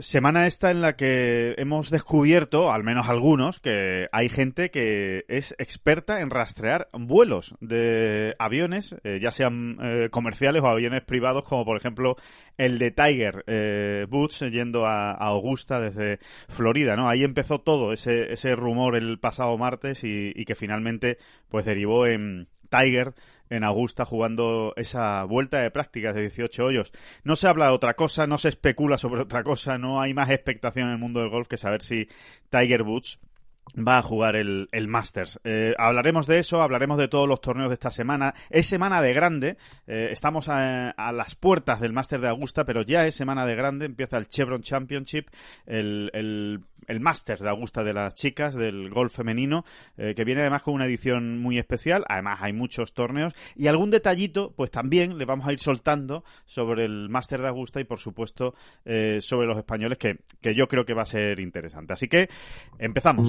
Semana esta en la que hemos descubierto, al menos algunos, que hay gente que es experta en rastrear vuelos de aviones, eh, ya sean eh, comerciales o aviones privados, como por ejemplo el de Tiger eh, Woods yendo a, Augusta desde Florida, ¿no? Ahí empezó todo ese, ese rumor el pasado martes y, y que finalmente pues derivó en Tiger en Augusta jugando esa vuelta de prácticas de 18 hoyos. No se habla de otra cosa, no se especula sobre otra cosa, no hay más expectación en el mundo del golf que saber si Tiger Woods va a jugar el, el Masters. Eh, hablaremos de eso, hablaremos de todos los torneos de esta semana. Es semana de grande, eh, estamos a, las puertas del Masters de Augusta, pero ya es semana de grande, empieza el Chevron Championship, el, el, el Masters de Augusta de las chicas, del golf femenino, eh, que viene además con una edición muy especial, además hay muchos torneos, y algún detallito, pues también le vamos a ir soltando sobre el Masters de Augusta y por supuesto sobre los españoles, que, que yo creo que va a ser interesante. Así que empezamos.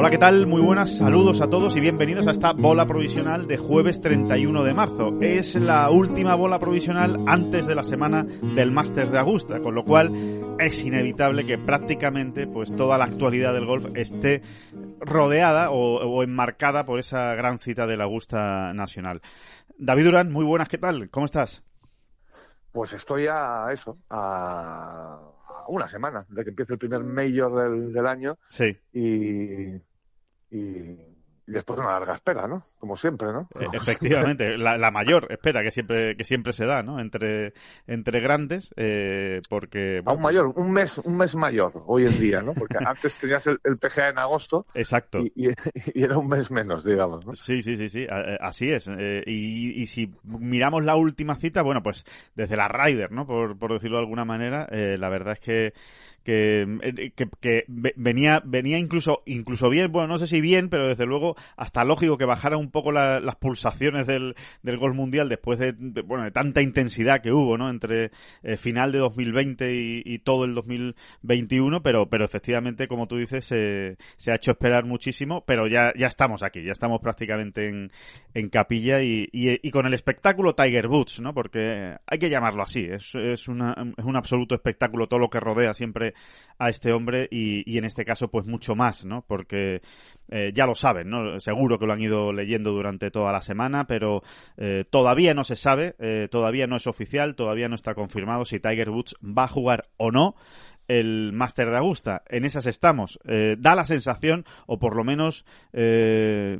Hola, ¿qué tal? Muy buenas, saludos a todos y bienvenidos a esta bola provisional de jueves 31 de marzo. Es la última bola provisional antes de la semana del Masters de Augusta, con lo cual es inevitable que prácticamente pues toda la actualidad del golf esté rodeada o, o enmarcada por esa gran cita del Augusta Nacional. David Durán, muy buenas, ¿qué tal? ¿Cómo estás? Pues estoy a eso, a una semana de que empiece el primer mayor del, del año. Sí. Y, y, y después una larga espera, ¿no? Como siempre, ¿no? Efectivamente, la, la, mayor espera que siempre que siempre se da, ¿no? Entre entre grandes, eh, porque bueno, a un mayor, un mes un mes mayor hoy en día, ¿no? Porque antes tenías el, el PGA en agosto, exacto, y, y, y, era un mes menos, digamos, ¿no? Sí, sí, sí, sí, así es. Eh, y, y, si miramos la última cita, bueno, pues desde la Ryder, ¿no? Por, por decirlo de alguna manera, eh, la verdad es que que, que, venía venía incluso incluso bien. Bueno no sé si bien pero desde luego hasta lógico que bajara un poco la, las pulsaciones del, del gol mundial después de, bueno de tanta intensidad que hubo no entre eh, final de 2020 y, y, todo el 2021 pero pero efectivamente como tú dices eh, se ha hecho esperar muchísimo pero ya ya estamos aquí ya estamos prácticamente en, en capilla y, y, y con el espectáculo Tiger Woods no porque hay que llamarlo así es es, una, es un absoluto espectáculo todo lo que rodea siempre a este hombre y, en este caso pues mucho más, ¿no? Porque eh, ya lo saben, ¿no? Seguro que lo han ido leyendo durante toda la semana, pero eh, todavía no se sabe, eh, todavía no es oficial, todavía no está confirmado si Tiger Woods va a jugar o no el Máster de Augusta. En esas estamos. Eh, da la sensación, o por lo menos eh,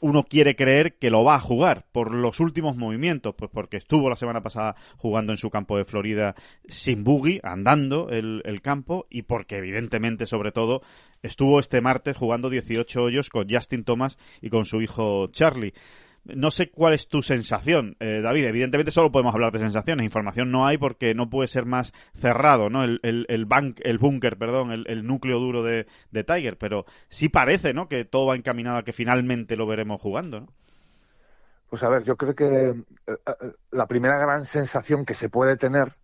uno quiere creer que lo va a jugar por los últimos movimientos, pues porque estuvo la semana pasada jugando en su campo de Florida sin buggy, andando el, el campo, y porque evidentemente, sobre todo, estuvo este martes jugando 18 hoyos con Justin Thomas y con su hijo Charlie. No sé cuál es tu sensación, eh, David. Evidentemente solo podemos hablar de sensaciones. Información no hay porque no puede ser más cerrado, ¿no? El, el, el, bank, el búnker, perdón, el, el, núcleo duro de, de, Tiger. Pero sí parece, ¿no? Que todo va encaminado a que finalmente lo veremos jugando, ¿no? Pues a ver, yo creo que eh, la primera gran sensación que se puede tener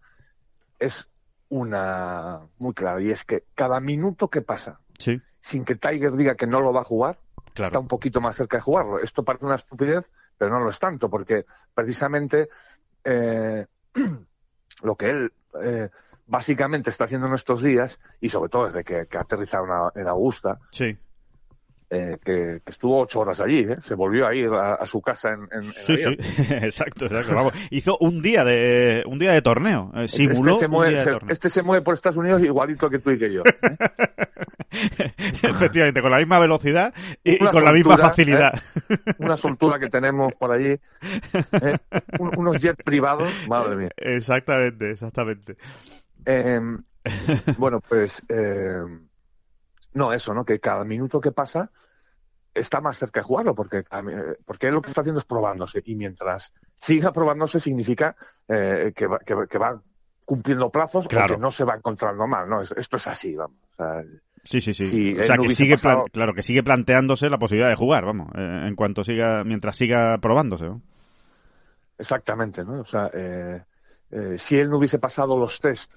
es una muy clara y es que cada minuto que pasa sí. sin que Tiger diga que no lo va a jugar, Claro. está un poquito más cerca de jugarlo. Esto parece una estupidez, pero no lo es tanto, porque precisamente eh, lo que él eh, básicamente está haciendo en estos días, y sobre todo desde que, que ha aterrizado en, en Augusta, Sí. Eh, que, que estuvo ocho horas allí, ¿eh? se volvió a ir a, a su casa en, en, en Sí, avión. sí, exacto, exacto. Vamos, hizo un día de un día de torneo, eh, simuló este, se un mueve, día de se- torneo. este se mueve por Estados Unidos igualito que tú y que yo. ¿eh? Efectivamente, con la misma velocidad y, con la misma facilidad. Una soltura que tenemos por allí. Un- unos jets privados, madre mía. Exactamente, exactamente. Eh, bueno, pues eh, no, eso, ¿no? Que cada minuto que pasa está más cerca de jugarlo, porque, eh, porque él lo que está haciendo es probándose. Y mientras siga probándose, significa eh, que, va, que, que va cumpliendo plazos Claro. o que no se va encontrando mal, ¿no? Es- Esto es así, vamos. O sea, Sí, sí, sí. O sea, no que sigue, pasado- claro, que sigue planteándose la posibilidad de jugar, vamos, eh, en cuanto siga, mientras siga probándose. ¿no? Exactamente, ¿no? O sea, eh, eh, si él no hubiese pasado los test,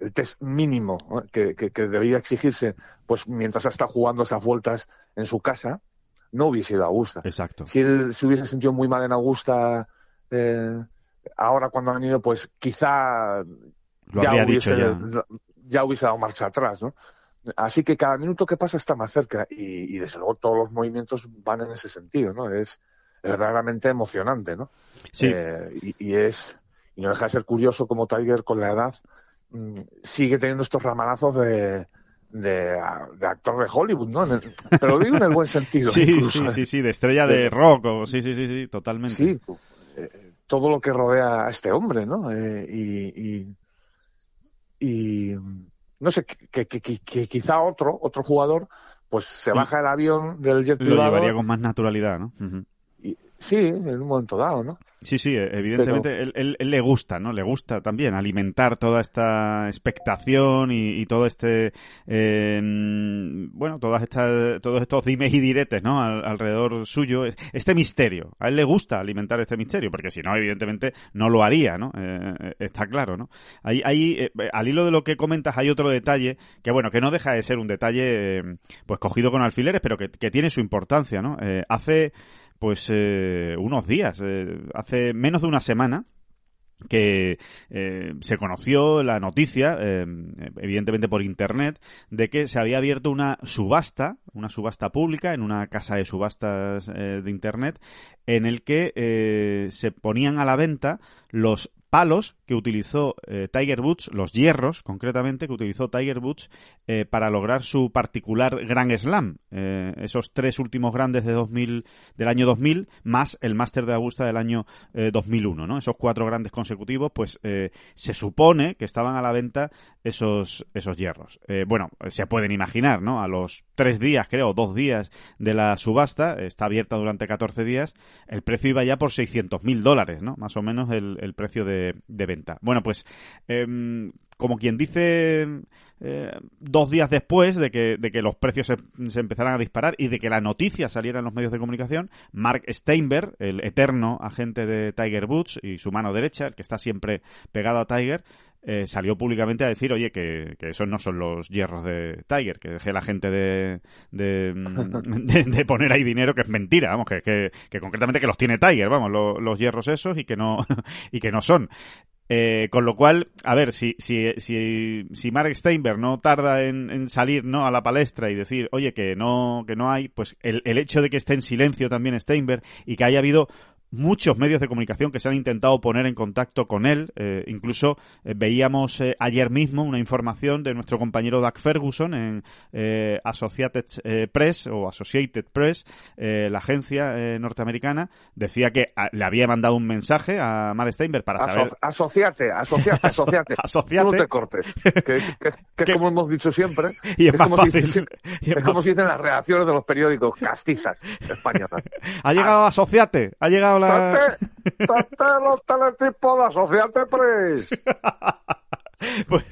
el test mínimo que, que, que debía exigirse, pues mientras está jugando esas vueltas en su casa, no hubiese ido a Augusta. Exacto. Si él se hubiese sentido muy mal en Augusta, eh, ahora cuando han ido, pues quizá Lo ya hubiese, ya. ya hubiese dado marcha atrás, ¿no? Así que cada minuto que pasa está más cerca y, y desde luego todos los movimientos van en ese sentido, ¿no? Es, verdaderamente emocionante, ¿no? Sí, Eh, y, y es y no deja de ser curioso como Tiger con la edad sigue teniendo estos ramanazos de, de, de actor de Hollywood, ¿no? En el- pero lo digo en el buen sentido. sí, incluso, sí, ¿eh? sí, sí, de estrella de rock, o, sí, sí, sí, sí, totalmente. Sí, eh, todo lo que rodea a este hombre, ¿no? Eh, y, y, y, no sé, que, que, que- que quizá otro, otro jugador, pues se Lo- baja el avión del jet Lo privado llevaría con más naturalidad, ¿no? Y, sí, en un momento dado, ¿no? Sí, sí, eh, evidentemente él, él- él le gusta, ¿no? Le gusta también alimentar toda esta expectación y, y todo este, eh, bueno, todas estas, todos estos dimes y diretes, ¿no? Al- alrededor suyo, este misterio. A él le gusta alimentar este misterio, porque si no, evidentemente no lo haría, ¿no? Eh, está claro, ¿no? Ahí, ahí eh, al hilo de lo que comentas, hay otro detalle que, bueno, que no deja de ser un detalle, eh, pues cogido con alfileres, pero que, que tiene su importancia, ¿no? Eh, hace pues eh, unos días, eh, hace menos de una semana, que eh, se conoció la noticia, eh, evidentemente por internet, de que se había abierto una subasta, una subasta pública en una casa de subastas eh, de internet, en el que se ponían a la venta los palos que utilizó eh, Tiger Woods, los hierros concretamente, que utilizó Tiger Woods eh, para lograr su particular Grand Slam. Eh, esos tres últimos grandes de 2000, del año 2000, más el Máster de Augusta del año eh, 2001, ¿no? Esos cuatro grandes consecutivos, pues se supone que estaban a la venta esos, esos hierros. Bueno, se pueden imaginar, ¿no? A los tres días, creo, dos días de la subasta, está abierta durante 14 días, el precio iba ya por 600 mil dólares, ¿no? Más o menos el precio de, de venta. Bueno, pues, em, como quien dice, eh, dos días después de que, de que los precios se, empezaran a disparar y de que la noticia saliera en los medios de comunicación, Mark Steinberg, el eterno agente de Tiger Woods y su mano derecha, el que está siempre pegado a Tiger, eh, salió públicamente a decir, oye, que, que esos no son los hierros de Tiger, que deje la gente de, de, mm, de- de poner ahí dinero, que es mentira, vamos, que, que, que concretamente que los tiene Tiger, vamos, lo- los hierros esos y que no, y que no son. Eh, con lo cual, a ver, si, si, si, si Mark Steinberg no tarda en, en salir ¿no? a la palestra y decir, oye, que no, que no hay, pues el, el hecho de que esté en silencio también Steinberg y que haya habido muchos medios de comunicación que se han intentado poner en contacto con él. Eh, incluso eh, veíamos eh, ayer mismo una información de nuestro compañero Doug Ferguson en Associated Press o Associated Press, la agencia eh, norteamericana, decía que a- le había mandado un mensaje a Mark Steinberg para Aso- saber asociate, asociate, asociate. asociate. Tú no te cortes. Que, que- que es como hemos dicho siempre. Y es más como fácil. es es como dicen las redacciones de los periódicos castizas españolas. Ha llegado Asociate, ha llegado la... ¡Tate, tate los teletipos de Asociate Press! pues,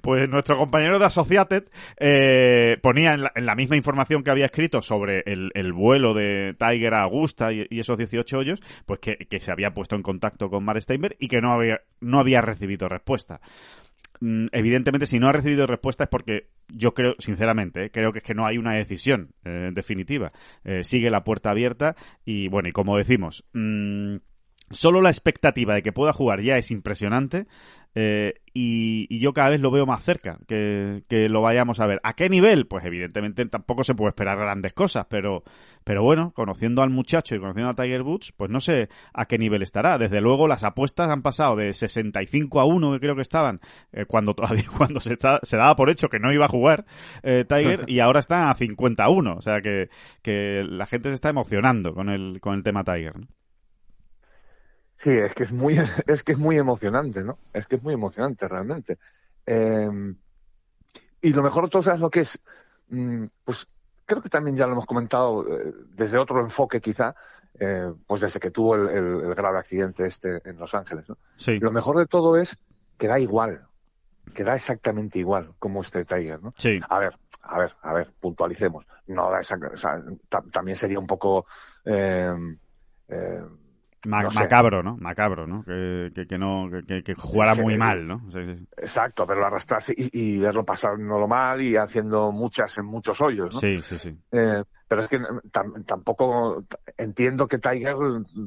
pues nuestro compañero de Associated eh, ponía en la, en la misma información que había escrito sobre el, el vuelo de Tiger a Augusta y, y esos 18 hoyos, pues que, que se había puesto en contacto con Mark Steinberg y que no había, no había recibido respuesta. Mm, Evidentemente, si no ha recibido respuesta es porque yo creo, sinceramente, eh, creo que es que no hay una decisión eh, definitiva. Eh, sigue la puerta abierta y, bueno, y como decimos, mm, solo la expectativa de que pueda jugar ya es impresionante eh, y, yo cada vez lo veo más cerca que, lo vayamos a ver. ¿A qué nivel? Pues evidentemente tampoco se puede esperar grandes cosas, pero, pero bueno, conociendo al muchacho y conociendo a Tiger Woods, pues no sé a qué nivel estará. Desde luego las apuestas han pasado de 65 a 1, que creo que estaban, eh, cuando todavía cuando se, se, daba por hecho que no iba a jugar eh, Tiger, y ahora están a 51. O sea que, que la gente se está emocionando con el, con el tema Tiger. Sí, es que es muy, es que es muy emocionante, ¿no? Es que es muy emocionante realmente. Em, y lo mejor de todo es lo que es, mm, pues creo que también ya lo hemos comentado eh, desde otro enfoque quizá, eh, pues desde que tuvo el, grave accidente este en Los Ángeles, ¿no? Sí. Lo mejor de todo es que da igual, que da exactamente igual como este Tiger, ¿no? Sí. A ver, a ver, a ver, puntualicemos. No da esa, también sería un poco eh, macabro, ¿no? Macabro, ¿no? Que, que, no, que, que jugara muy mal, ¿no? Exacto, pero arrastrarse y, y, verlo lo mal y haciendo muchas en muchos hoyos, ¿no? Sí, sí, sí. Eh, pero es que tampoco entiendo que Tiger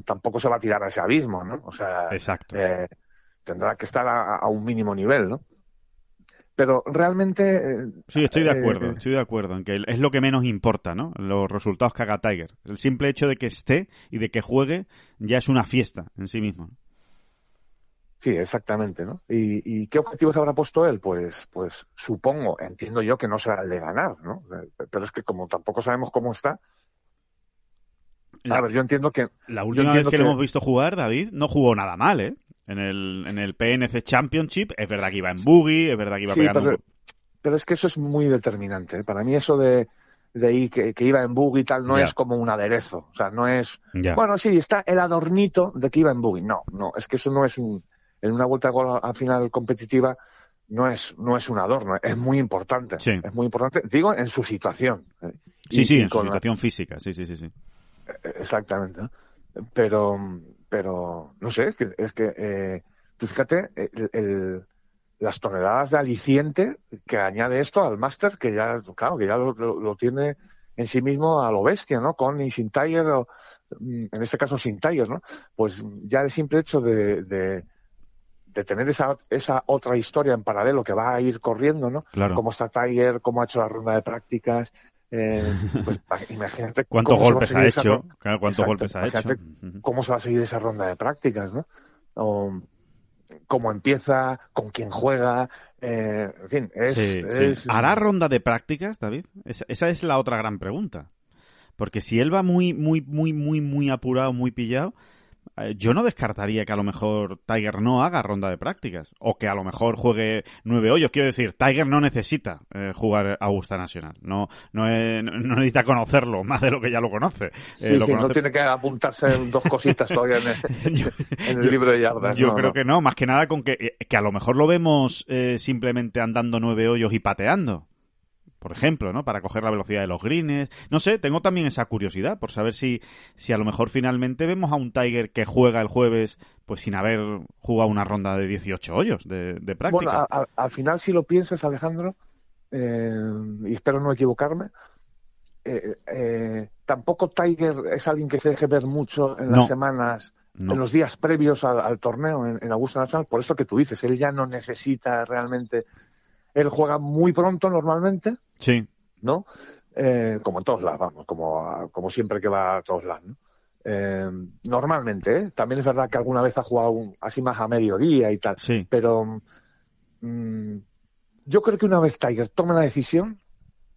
tampoco se va a tirar a ese abismo, ¿no? O sea, Exacto. Eh, tendrá que estar a, un mínimo nivel, ¿no? Pero realmente... Eh, sí, estoy de acuerdo, estoy de acuerdo en que es lo que menos importa, ¿no? Los resultados que haga Tiger. El simple hecho de que esté y de que juegue ya es una fiesta en sí mismo. Sí, exactamente, ¿no? ¿Y, qué objetivos habrá puesto él? Pues, pues supongo, entiendo yo que no será el de ganar, ¿no? Pero es que como tampoco sabemos cómo está, a ver, yo entiendo que... La última vez que, lo hemos visto jugar, David, no jugó nada mal, ¿eh? En el, en el PNC Championship, es verdad que iba en boogie, es verdad que iba pegando... Pero, pero es que eso es muy determinante. ¿eh? Para mí eso de, de ir, que, iba en boogie y tal no es como un aderezo. O sea, no es... Bueno, sí, está el adornito de que iba en boogie. No, no, es que eso no es un... En una vuelta al final competitiva no es, no es un adorno, es muy importante. Es muy importante, digo, en su situación. ¿eh? Sí, sí, en su situación física, sí, sí, sí. sí. Exactamente. Pero, pero, no sé, es que, es que eh, tú fíjate, el, las toneladas de aliciente que añade esto al máster, que ya, claro, que ya lo, tiene en sí mismo a lo bestia, ¿no? Con y sin Tiger, o, mm, en este caso sin Tiger, ¿no? Pues ya el simple hecho de, de, tener esa, esa otra historia en paralelo que va a ir corriendo, ¿no? Claro. Cómo está Tiger, cómo ha hecho la ronda de prácticas, eh, pues imagínate cuántos golpes ha hecho, cuántos golpes ha hecho. Cómo se va a seguir esa ronda de prácticas, ¿no? O, cómo empieza, con quién juega, eh, en fin, es, ¿Hará ronda de prácticas, David? Esa, esa, es la otra gran pregunta. Porque si él va muy, muy, muy, muy, muy apurado, muy pillado, yo no descartaría que a lo mejor Tiger no haga ronda de prácticas o que a lo mejor juegue nueve hoyos. Quiero decir, Tiger no necesita eh, jugar Augusta Nacional. No, no, no, necesita conocerlo más de lo que ya lo conoce. Eh, no tiene que apuntarse en dos cositas todavía en el, libro de yardas. Yo creo que no, más que nada con que, que a lo mejor lo vemos simplemente andando nueve hoyos y pateando por ejemplo, ¿no? Para coger la velocidad de los greens. No sé, tengo también esa curiosidad por saber si, si a lo mejor finalmente vemos a un Tiger que juega el jueves pues sin haber jugado una ronda de 18 hoyos de, práctica. Bueno, al final si lo piensas, Alejandro, eh, y espero no equivocarme, eh, eh, tampoco Tiger es alguien que se deje ver mucho en las semanas, en los días previos al, torneo en, en Augusta Nacional, por eso que tú dices, él ya no necesita realmente él juega muy pronto normalmente. Sí. ¿No? Eh, como en todos lados, vamos, como, como siempre que va a todos lados, ¿no? Eh, normalmente, ¿eh? también es verdad que alguna vez ha jugado así más a mediodía y tal, sí. pero mm, yo creo que una vez Tiger tome la decisión,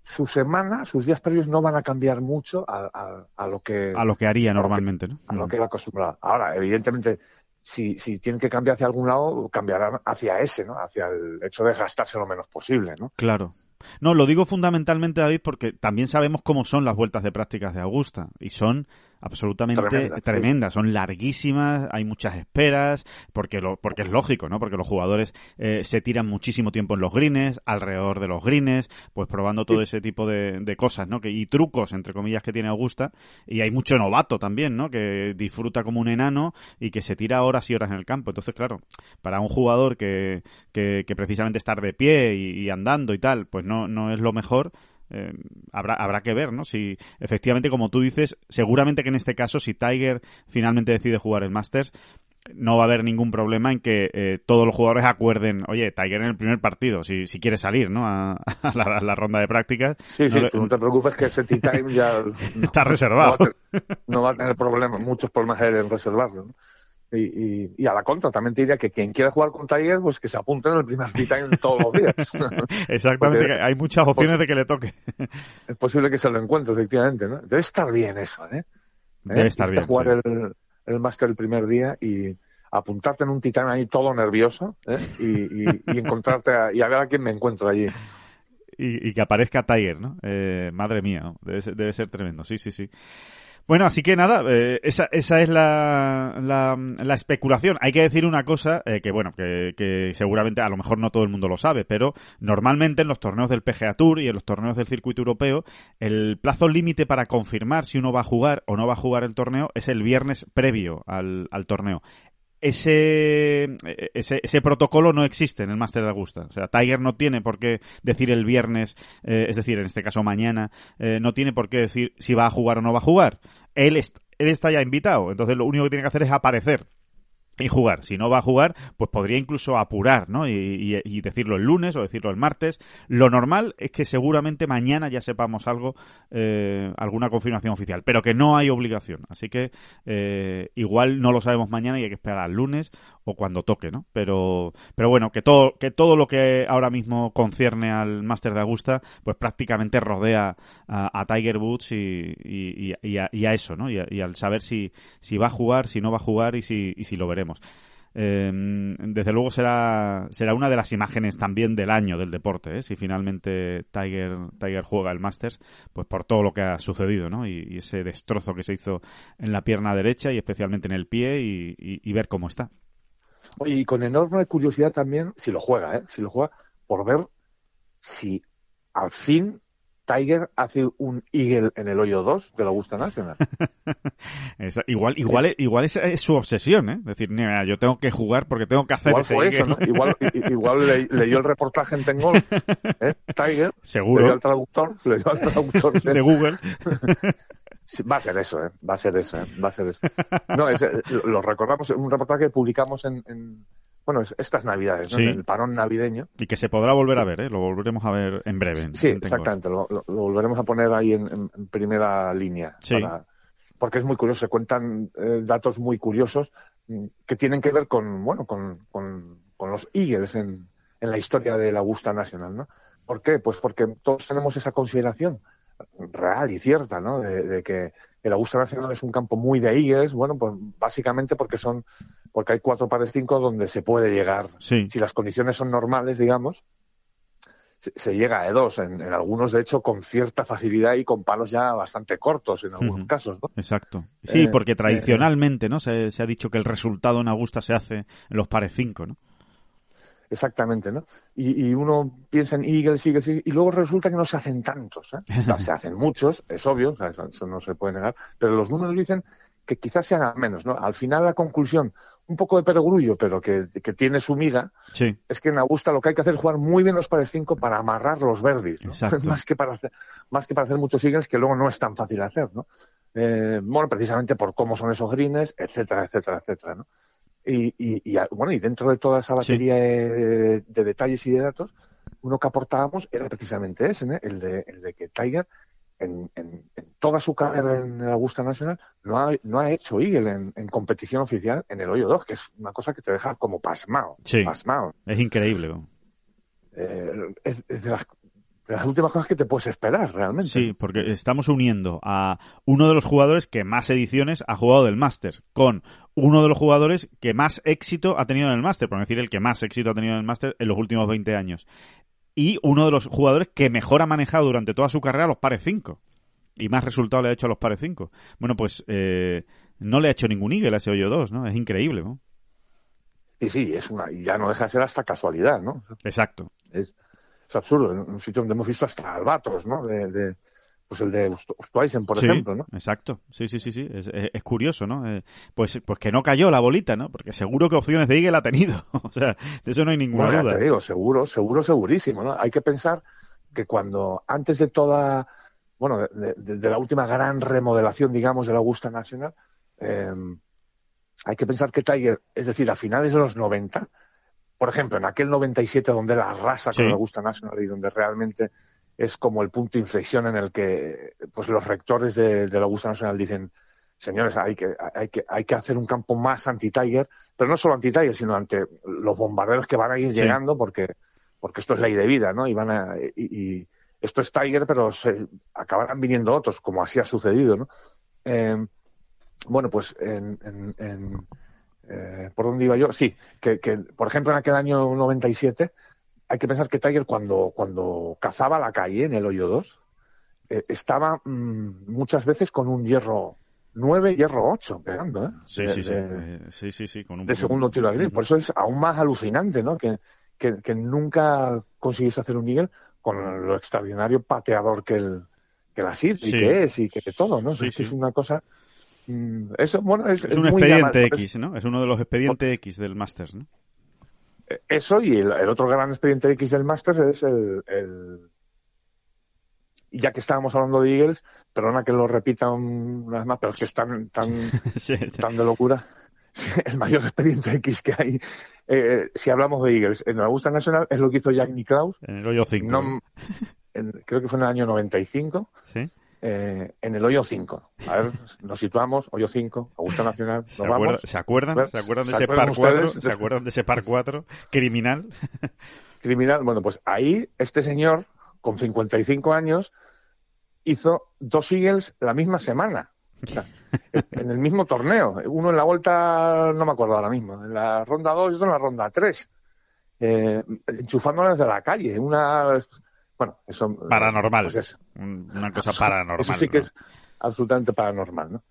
su semana, sus días previos no van a cambiar mucho a, a, lo que a lo que haría normalmente, ¿no? A lo que era acostumbrado. Ahora, evidentemente, si, si tienen que cambiar hacia algún lado, cambiarán hacia ese, ¿no? Hacia el hecho de gastarse lo menos posible, ¿no? Claro. No, lo digo fundamentalmente, David, porque también sabemos cómo son las vueltas de prácticas de Augusta. Y son absolutamente tremendas, son larguísimas, hay muchas esperas, porque lo, porque es lógico, ¿no? Porque los jugadores eh, se tiran muchísimo tiempo en los greens, alrededor de los greens, pues probando todo ese tipo de, de cosas, ¿no? Que, y trucos, entre comillas, que tiene Augusta, y hay mucho novato también, ¿no? Que disfruta como un enano y que se tira horas y horas en el campo. Entonces, claro, para un jugador que, que, precisamente estar de pie y, y andando y tal, pues no, no es lo mejor, Eh, habrá, habrá que ver, ¿no? Si efectivamente, como tú dices, seguramente que en este caso, si Tiger finalmente decide jugar el Masters, no va a haber ningún problema en que eh, todos los jugadores acuerden, oye, Tiger en el primer partido, si, si quiere salir, ¿no? A, la, ronda de prácticas. Sí, sí, no, te preocupes que ese tea time ya está reservado. No va, a tener problemas, muchos problemas en reservarlo, ¿no? Y, y, a la contra, también te diría que quien quiera jugar con Tiger, pues que se apunte en el primer time todos los días. Exactamente, hay muchas opciones de que le toque. es posible que se lo encuentre, efectivamente, ¿no? Debe estar bien eso, ¿eh? Debe estar bien. Jugar el, el máster el primer día y apuntarte en un titán ahí todo nervioso ¿eh? y, encontrarte y a ver a quién me encuentro allí. Y, que aparezca Tiger, ¿no? Eh, madre mía, debe, ser, debe ser tremendo, sí, sí, sí. Bueno, así que nada, eh, esa, esa es la, la, especulación. Hay que decir una cosa eh, que, bueno, que, que, seguramente a lo mejor no todo el mundo lo sabe, pero normalmente en los torneos del PGA Tour y en los torneos del circuito europeo, el plazo límite para confirmar si uno va a jugar o no va a jugar el torneo es el viernes previo al, al torneo ese, ese, ese, protocolo no existe en el Máster de Augusta. O sea, Tiger no tiene por qué decir el viernes, eh, es decir, en este caso mañana, eh, no tiene por qué decir si va a jugar o no va a jugar. Él, él está ya invitado, entonces lo único que tiene que hacer es aparecer y jugar. Si no va a jugar, pues podría incluso apurar, ¿no? Y, decirlo el lunes o decirlo el martes. Lo normal es que seguramente mañana ya sepamos algo, eh, alguna confirmación oficial, pero que no hay obligación. Así que eh, igual no lo sabemos mañana y hay que esperar al lunes o cuando toque, ¿no? Pero, pero bueno, que todo, que todo lo que ahora mismo concierne al Máster de Augusta, pues prácticamente rodea a, Tiger Woods y, a, eso, ¿no? Y, al saber si, si va a jugar, si no va a jugar y si, y si lo veremos. Em, desde luego será, será una de las imágenes también del año del deporte, ¿eh? si finalmente Tiger, Tiger juega el Masters, pues por todo lo que ha sucedido, ¿no? Y, ese destrozo que se hizo en la pierna derecha y especialmente en el pie y, ver cómo está. y con enorme curiosidad también, si lo juega, ¿eh? Si lo juega, por ver si al fin Tiger hace un Eagle en el hoyo 2 de la Augusta National. igual igual, es, igual es, su obsesión, ¿eh? Es decir, mira, yo tengo que jugar porque tengo que hacer igual fue Eso, ¿no? Igual, igual leyó el reportaje en Tengol, ¿eh? Tiger. Seguro. Leyó al traductor, leyó al traductor de, Google. Va a ser eso, ¿eh? Va a ser eso, ¿eh? Va a ser eso. No, es, lo recordamos, un reportaje que publicamos en, en bueno, estas navidades, en el parón navideño. Y que se podrá volver a ver, ¿eh? lo volveremos a ver en breve. sí, exactamente, lo, volveremos a poner ahí en, primera línea. porque es muy curioso, se cuentan eh, datos muy curiosos mm, que tienen que ver con, bueno, con, con, los Eagles en, en la historia de la Augusta Nacional, ¿no? ¿Por qué? Pues porque todos tenemos esa consideración real y cierta, ¿no? De, que el Augusta Nacional es un campo muy de Eagles, bueno, pues básicamente porque son, porque hay cuatro pares cinco donde se puede llegar, si las condiciones son normales, digamos, se, llega a E2, en, algunos de hecho con cierta facilidad y con palos ya bastante cortos en algunos casos, ¿no? Exacto. Sí, eh, porque eh, tradicionalmente, ¿no? Se, se, ha dicho que el resultado en Augusta se hace en los pares cinco, ¿no? Exactamente, ¿no? Y, uno piensa en Eagles, Eagles, Eagles, y luego resulta que no se hacen tantos, ¿eh? se hacen muchos, es obvio, eso, no se puede negar, pero los números dicen que quizás sean a menos, ¿no? Al final la conclusión, un poco de perogrullo, pero que, tiene su miga, es que en Augusta lo que hay que hacer es jugar muy bien los pares 5 para amarrar los verdes, ¿no? más, que para hacer, más que para hacer muchos Eagles, que luego no es tan fácil hacer, ¿no? Eh, bueno, precisamente por cómo son esos greens, etcétera, etcétera, etcétera, ¿no? Y, y, bueno, y dentro de toda esa batería de, detalles y de datos, uno que aportábamos era precisamente ese, el, de, el de que Tiger en, en, toda su carrera en el Augusta Nacional no ha, no ha hecho Eagle en, competición oficial en el hoyo 2, que es una cosa que te deja como pasmado. pasmado. Es increíble. Eh, es, de las las últimas cosas que te puedes esperar realmente. Sí, porque estamos uniendo a uno de los jugadores que más ediciones ha jugado del Masters con uno de los jugadores que más éxito ha tenido en el Masters, por decir el que más éxito ha tenido en el Masters en los últimos 20 años. Y uno de los jugadores que mejor ha manejado durante toda su carrera los pares 5. Y más resultado le ha hecho a los pares 5. Bueno, pues eh, no le ha hecho ningún Eagle a ese hoyo 2, ¿no? Es increíble, ¿no? Sí, sí, es una, ya no deja de ser hasta casualidad, ¿no? Exacto. Es, es absurdo, en un sitio donde hemos visto hasta albatros, ¿no? De, pues el de Ostweisen, por ejemplo, ¿no? Exacto, sí, sí, sí, sí, es, es, curioso, ¿no? Eh, pues, pues que no cayó la bolita, ¿no? Porque seguro que opciones de Eagle ha tenido, o sea, de eso no hay ninguna duda. te digo, seguro, seguro, segurísimo, ¿no? Hay que pensar que cuando, antes de toda, bueno, de, la última gran remodelación, digamos, de la Augusta National, eh, hay que pensar que Tiger, es decir, a finales de los 90, por ejemplo, en aquel 97 donde la raza con la Augusta National y donde realmente es como el punto de inflexión en el que pues los rectores de, de la Augusta National dicen señores, hay que, hay que, hay que hacer un campo más anti-Tiger, pero no solo anti-Tiger, sino ante los bombarderos que van a ir llegando, porque, porque esto es ley de vida, ¿no? Y van a, y, esto es Tiger, pero se acabarán viniendo otros, como así ha sucedido, ¿no? Eh, bueno, pues en, en, eh, ¿por dónde iba yo? Sí, que, que, por ejemplo en aquel año 97 hay que pensar que Tiger cuando, cuando cazaba la calle en el hoyo 2 eh, estaba mm, muchas veces con un hierro 9, hierro 8 pegando, ¿eh? Sí, sí, sí. Eh, sí, sí, sí, con un de segundo tiro a gris. Por eso es aún más alucinante, ¿no? Que, que, nunca consiguiese hacer un Miguel con lo extraordinario pateador que, el, que la SID y que es y que, todo, ¿no? es, es una cosa... Mm, eso, bueno, es, es un expediente X, ¿no? Es uno de los expedientes X del Masters, ¿no? Eh, eso y el, otro gran expediente X del Masters es el, el ya que estábamos hablando de Eagles, perdona que lo repita una vez más, pero es que es tan, tan, tan de locura. El mayor expediente X que hay, eh, si hablamos de Eagles, en la Augusta Nacional es lo que hizo Jack Nicklaus. En el hoyo 5. creo que fue en el año 95. Sí. Eh, en el hoyo 5. A ver, nos situamos, hoyo 5, Augusta Nacional. ¿Se, vamos. ¿Se, acuerdan? ¿Se acuerdan de ese par 4? ¿Se acuerdan de ese par 4 criminal? criminal, bueno, pues ahí este señor con 55 años, hizo dos Eagles la misma semana. en el mismo torneo. Uno en la vuelta, no me acuerdo ahora mismo, en la ronda 2 y otro en la ronda 3. Eh, enchufándolas de la calle. Una. Bueno, eso. Paranormal. Pues Una cosa paranormal. Eso sí que es absolutamente paranormal, ¿no?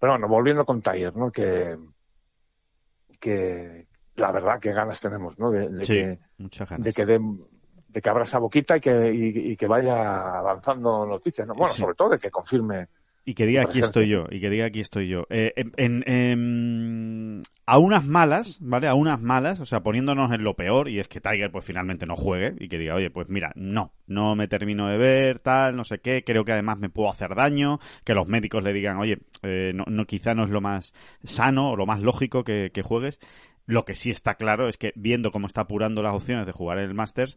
Pero bueno, volviendo con Tiger, ¿no? Que. Que. La verdad, que ganas tenemos, ¿no? De, sí, que, muchas ganas. De que de abra esa boquita y que, y, que vaya avanzando noticias. ¿no? Bueno, sobre todo de que confirme. Y que diga aquí estoy yo, y que diga aquí estoy yo. Eh, en, a unas malas, ¿vale? A unas malas, o sea, poniéndonos en lo peor, y es que Tiger pues finalmente no juegue, y que diga, oye, pues mira, no, no me termino de ver, tal, no sé qué, creo que además me puedo hacer daño, que los médicos le digan, oye, eh, no, no, quizá no es lo más sano o lo más lógico que, que juegues. Lo que sí está claro es que viendo cómo está apurando las opciones de jugar en el Masters,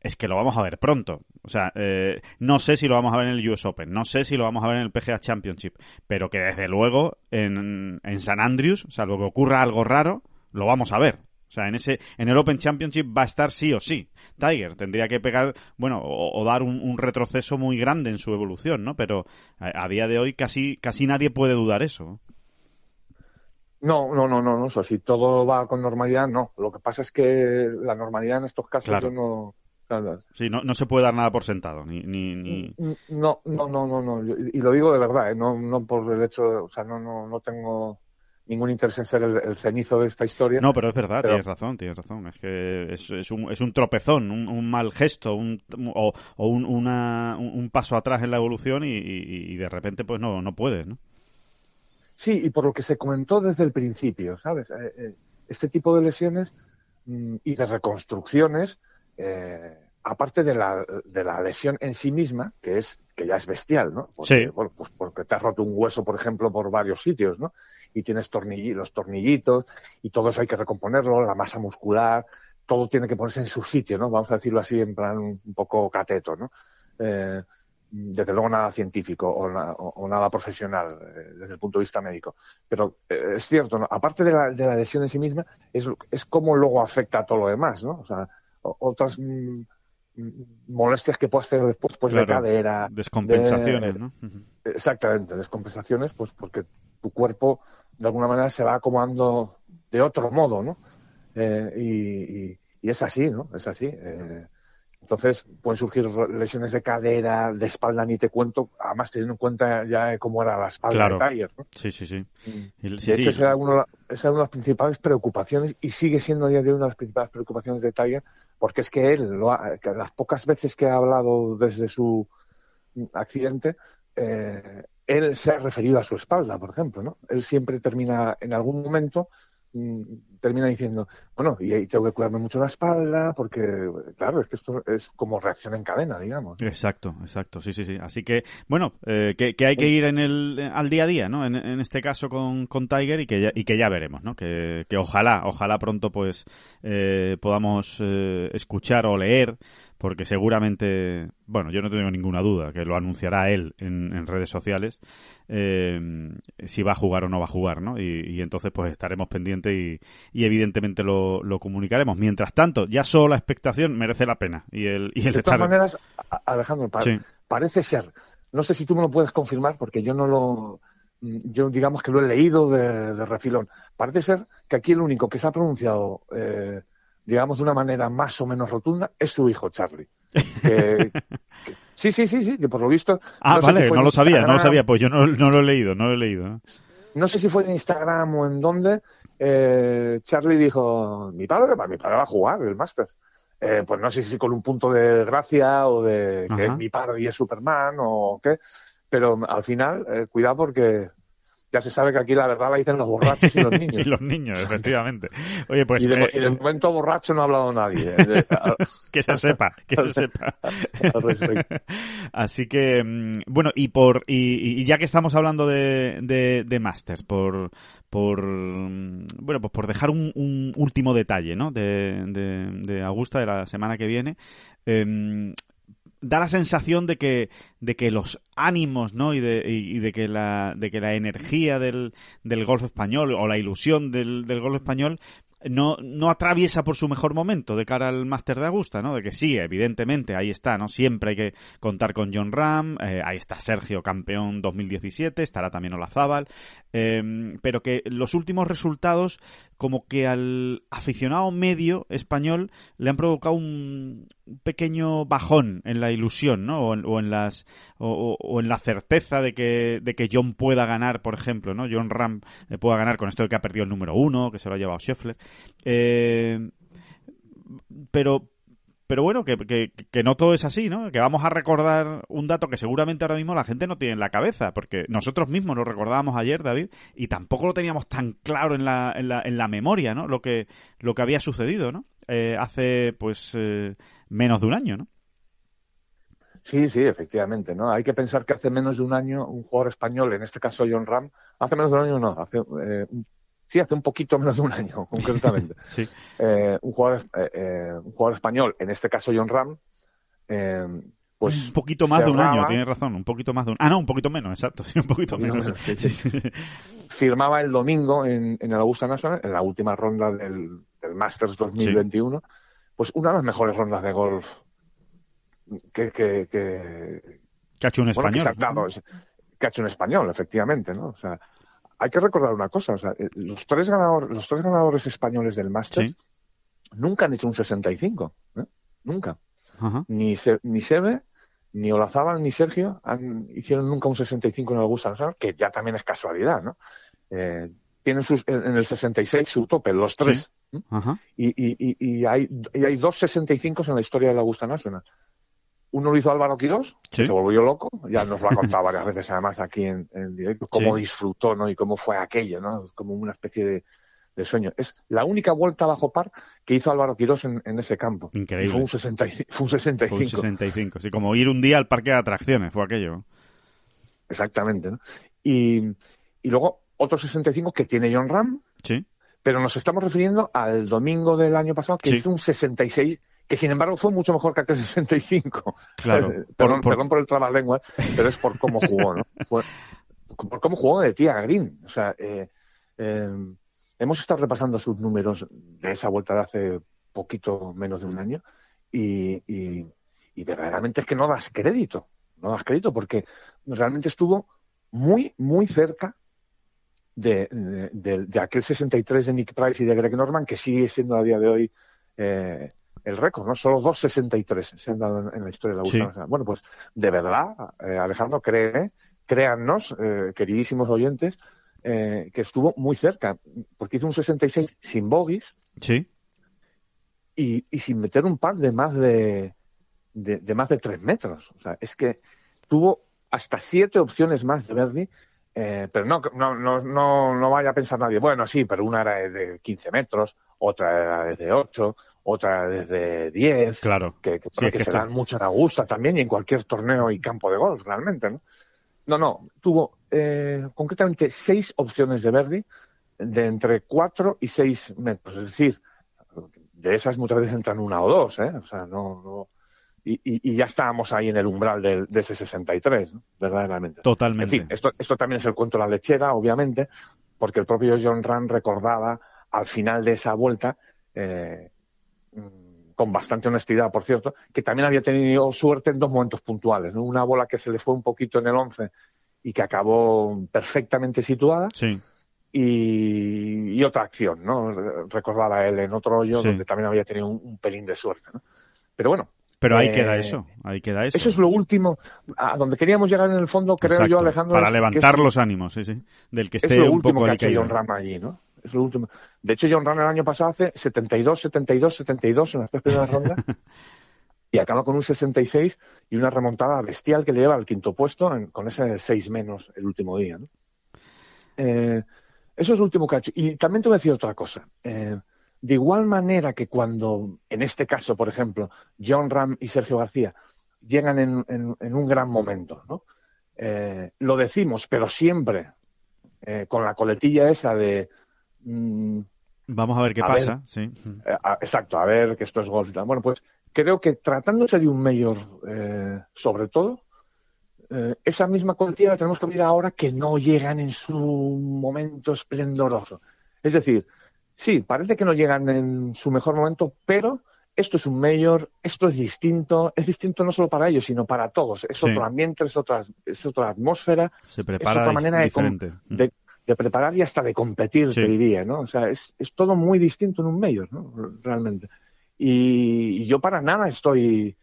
es que lo vamos a ver pronto. O sea, eh, no sé si lo vamos a ver en el US Open, no sé si lo vamos a ver en el PGA Championship, pero que desde luego en, en San Andrews, salvo que ocurra algo raro, lo vamos a ver. O sea, en ese, en el Open Championship va a estar sí o sí. Tiger tendría que pegar, bueno, o, dar un, retroceso muy grande en su evolución, ¿no? Pero a, día de hoy casi, casi nadie puede dudar eso. No, no, no, no, no. O si todo va con normalidad, no. Lo que pasa es que la normalidad en estos casos no, Sí, no, no se puede dar nada por sentado, ni... ni, ni... No, no, no, no, no, y lo digo de verdad, ¿eh? no, no por el hecho, o sea, no, no, no tengo ningún interés en ser el, cenizo de esta historia. No, pero es verdad, tienes razón, tienes razón. Es que es, es, un, es un tropezón, un, mal gesto, un, o, o un, una, un paso atrás en la evolución y, y, de repente pues no, no puedes, ¿no? Sí, y por lo que se comentó desde el principio, ¿sabes? Eh, eh, este tipo de lesiones mm, y de reconstrucciones eh, aparte de la, de la lesión en sí misma, que es que ya es bestial, ¿no? Porque, sí. Bueno, pues porque te has roto un hueso, por ejemplo, por varios sitios, ¿no? Y tienes los tornillitos y todo eso hay que recomponerlo, la masa muscular, todo tiene que ponerse en su sitio, ¿no? Vamos a decirlo así en plan un poco cateto, ¿no? Eh, desde luego nada científico o, nada profesional eh, desde el punto de vista médico. Pero eh, es cierto, ¿no? aparte de la, de la, lesión en sí misma, es, es cómo luego afecta a todo lo demás, ¿no? O sea, otras mm, mm, molestias que puedas tener después, pues de cadera. Descompensaciones, ¿no? Exactamente, descompensaciones, pues porque tu cuerpo de alguna manera se va acomodando de otro modo, ¿no? Eh, y, es así, ¿no? Es así. Eh, entonces pueden surgir lesiones de cadera, de espalda, ni te cuento, además teniendo en cuenta ya cómo era la espalda de Tiger. ¿no? Sí, sí, sí. de hecho, esa, era una, de las principales preocupaciones y sigue siendo a día de hoy una de las principales preocupaciones de Tiger, porque es que él, las pocas veces que ha hablado desde su accidente, eh, él se ha referido a su espalda, por ejemplo. ¿no? Él siempre termina en algún momento termina diciendo, bueno, y tengo que cuidarme mucho la espalda, porque, claro, es que esto es como reacción en cadena, digamos. Exacto, exacto, sí, sí, sí. Así que, bueno, eh, que, que, hay que ir en el, al día a día, ¿no? En, en este caso con, con, Tiger y que ya, y que ya veremos, ¿no? Que, que ojalá, ojalá pronto pues eh, podamos eh, escuchar o leer porque seguramente, bueno, yo no tengo ninguna duda que lo anunciará él en, en redes sociales, eh, si va a jugar o no va a jugar, ¿no? Y, y entonces pues estaremos pendientes y, y evidentemente lo, lo, comunicaremos. Mientras tanto, ya solo la expectación merece la pena. Y el, y el de todas maneras, Alejandro, pa sí. parece ser, no sé si tú me lo puedes confirmar porque yo no lo, yo digamos que lo he leído de, de refilón. Parece ser que aquí el único que se ha pronunciado eh, digamos de una manera más o menos rotunda, es su hijo Charlie. Que, que, sí, sí, sí, sí, que por lo visto. Ah, no vale, si no lo sabía, no lo sabía, pues yo no, no, lo he leído, no lo he leído. ¿no? sé si fue en Instagram o en dónde, eh, Charlie dijo: Mi padre, mi padre va a jugar el Master. Eh, pues no sé si con un punto de gracia o de que Ajá. mi padre y es Superman o qué, pero al final, eh, cuidado porque ya se sabe que aquí la verdad la dicen los borrachos y los niños. y los niños, efectivamente. Oye, pues... Y de, eh, y de momento borracho no ha hablado nadie. ¿eh? que se sepa, que se sepa. Así que, mm, bueno, y por y, y, ya que estamos hablando de, de, de Masters, por por mm, bueno pues por dejar un, un último detalle no de, de, de, Augusta de la semana que viene eh, da la sensación de que de que los ánimos no y de, y de que la de que la energía del, del golf español o la ilusión del, del golf español no, no atraviesa por su mejor momento de cara al Máster de Augusta, ¿no? De que sí, evidentemente, ahí está, ¿no? Siempre hay que contar con John Ram, eh, ahí está Sergio, campeón 2017, estará también Olazábal, eh, pero que los últimos resultados, como que al aficionado medio español le han provocado un pequeño bajón en la ilusión, ¿no? O en, o en las, o, en la certeza de que, de que John pueda ganar, por ejemplo, ¿no? John Ram eh, pueda ganar con esto de que ha perdido el número uno, que se lo ha llevado Scheffler. Eh, pero, pero bueno, que, que, que, no todo es así, ¿no? Que vamos a recordar un dato que seguramente ahora mismo la gente no tiene en la cabeza, porque nosotros mismos lo recordábamos ayer, David, y tampoco lo teníamos tan claro en la, en la, en la memoria, ¿no? Lo que, lo que había sucedido, ¿no? Eh, hace, pues, eh, menos de un año, ¿no? Sí, sí, efectivamente, ¿no? Hay que pensar que hace menos de un año un jugador español, en este caso John Ram, hace menos de un año no, hace eh, un sí, hace un poquito menos de un año, concretamente. sí. eh, un, jugador, eh, un, jugador, español, en este caso John Ram, eh, pues un poquito más de un año, tienes razón, un poquito más de un Ah, no, un poquito menos, exacto, sí, un poquito menos. Sí, sí. Firmaba el domingo en, en, el Augusta National, en la última ronda del, del Masters 2021, pues una de las mejores rondas de golf que, que, que, que ha hecho un bueno, español. Que, dado, que ha hecho un español, efectivamente, ¿no? O sea, hay que recordar una cosa, o sea, los tres ganadores, los tres ganadores españoles del Masters ¿Sí? nunca han hecho un 65, ¿eh? nunca. Ajá. Ni, Se, ni Sebe, ni Olazábal, ni Sergio han, hicieron nunca un 65 en el Augusta Nacional, que ya también es casualidad, ¿no? Eh, tienen sus, en el 66 su tope, los tres. ¿Sí? Ajá. Y, y, y, hay, y hay dos 65 en la historia de la Augusta Nacional. Uno lo hizo Álvaro Quirós, ¿Sí? se volvió loco, ya nos lo ha contado varias veces además aquí en, en directo, cómo ¿Sí? disfrutó, ¿no? Y cómo fue aquello, ¿no? Como una especie de, de, sueño. Es la única vuelta bajo par que hizo Álvaro Quirós en, en ese campo. Increíble. Fue un, 60, fue un 65. Fue un 65, sí, como ir un día al parque de atracciones, fue aquello. Exactamente, ¿no? Y, y luego otro 65 que tiene John Ram. Sí. Pero nos estamos refiriendo al domingo del año pasado que sí. hizo un 66 que sin embargo fue mucho mejor que aquel 65. Claro. perdón, por, perdón por el pero es por cómo jugó, ¿no? Por, por cómo jugó de tía Green. O sea, eh, eh, hemos estado repasando sus números de esa vuelta de hace poquito menos de un año y, y, y verdaderamente es que no das crédito, no das crédito porque realmente estuvo muy, muy cerca de, de, de, aquel 63 de Nick Price y de Greg Norman, que sigue siendo a día de hoy eh, el récord, ¿no? Solo dos 63 se han dado en, en la historia de la sí. Bueno, pues de verdad, eh, Alejandro, cree, créannos, eh, queridísimos oyentes, eh, que estuvo muy cerca, porque hizo un 66 sin bogies. Sí. Y, y sin meter un par de más de, de, de, más de tres metros. O sea, es que tuvo hasta siete opciones más de Verdi Eh, pero no, no, no, no, no vaya a pensar nadie, bueno, sí, pero una era de 15 metros, otra era desde 8, otra desde 10. Claro. Que, que, Sí, es que que se dan mucho en Augusta también y en cualquier torneo y campo de golf, realmente, ¿no? No, no, tuvo eh, concretamente seis opciones de Verdi de entre 4 y 6 metros. Es decir, de esas muchas veces entran una o dos, ¿eh? O sea, no. Y, ya estábamos ahí en el umbral del- de, ese 63, ¿no? verdaderamente. Totalmente. En fin, esto, esto también es el cuento de la lechera, obviamente, porque el propio John Ram recordaba al final de esa vuelta, eh, con bastante honestidad, por cierto, que también había tenido suerte en dos momentos puntuales. ¿no? Una bola que se le fue un poquito en el 11 y que acabó perfectamente situada, Sí. y, y otra acción, ¿no? Recordaba él en otro hoyo Sí. donde también había tenido un, un pelín de suerte, ¿no? Pero bueno, Pero ahí Eh, queda eso, ahí queda eso. eso es lo último, a donde queríamos llegar en el fondo, creo Exacto, yo, Alejandro. Para es levantar es- los ánimos, sí, sí. Del que es esté lo un último poco que ha hecho. John Ram allí, ¿no? Es lo último. De hecho, John Ram el año pasado hace 72, 72, 72 en las tres primeras rondas y acaba con un 66 y una remontada bestial que le lleva al quinto puesto en- con ese 6 menos el último día, ¿no? Eh, eso es lo último que ha hecho. Y también te voy a decir otra cosa. Eh, de igual manera que cuando, en este caso, por ejemplo, John Ram y Sergio García llegan en, en- en un gran momento, ¿no? Eh, lo decimos, pero siempre eh, con la coletilla esa de mm, Vamos a ver qué A pasa, sí. eh, a- exacto, a ver que esto es golf y tal. Bueno, pues creo que tratándose de un mayor, eh, sobre todo, esa misma coletilla la tenemos que ver ahora que no llegan en su momento esplendoroso. Es decir, sí, parece que no llegan en su mejor momento, pero esto es un mayor, esto es distinto, es distinto no solo para ellos, sino para todos. Es Sí. otro ambiente, es otra, es otra atmósfera, Se prepara otra manera diferente. de, de preparar y hasta de competir, Sí. te diría, ¿no? O sea, es, es todo muy distinto en un mayor, ¿no? Realmente. Y, y yo para nada estoy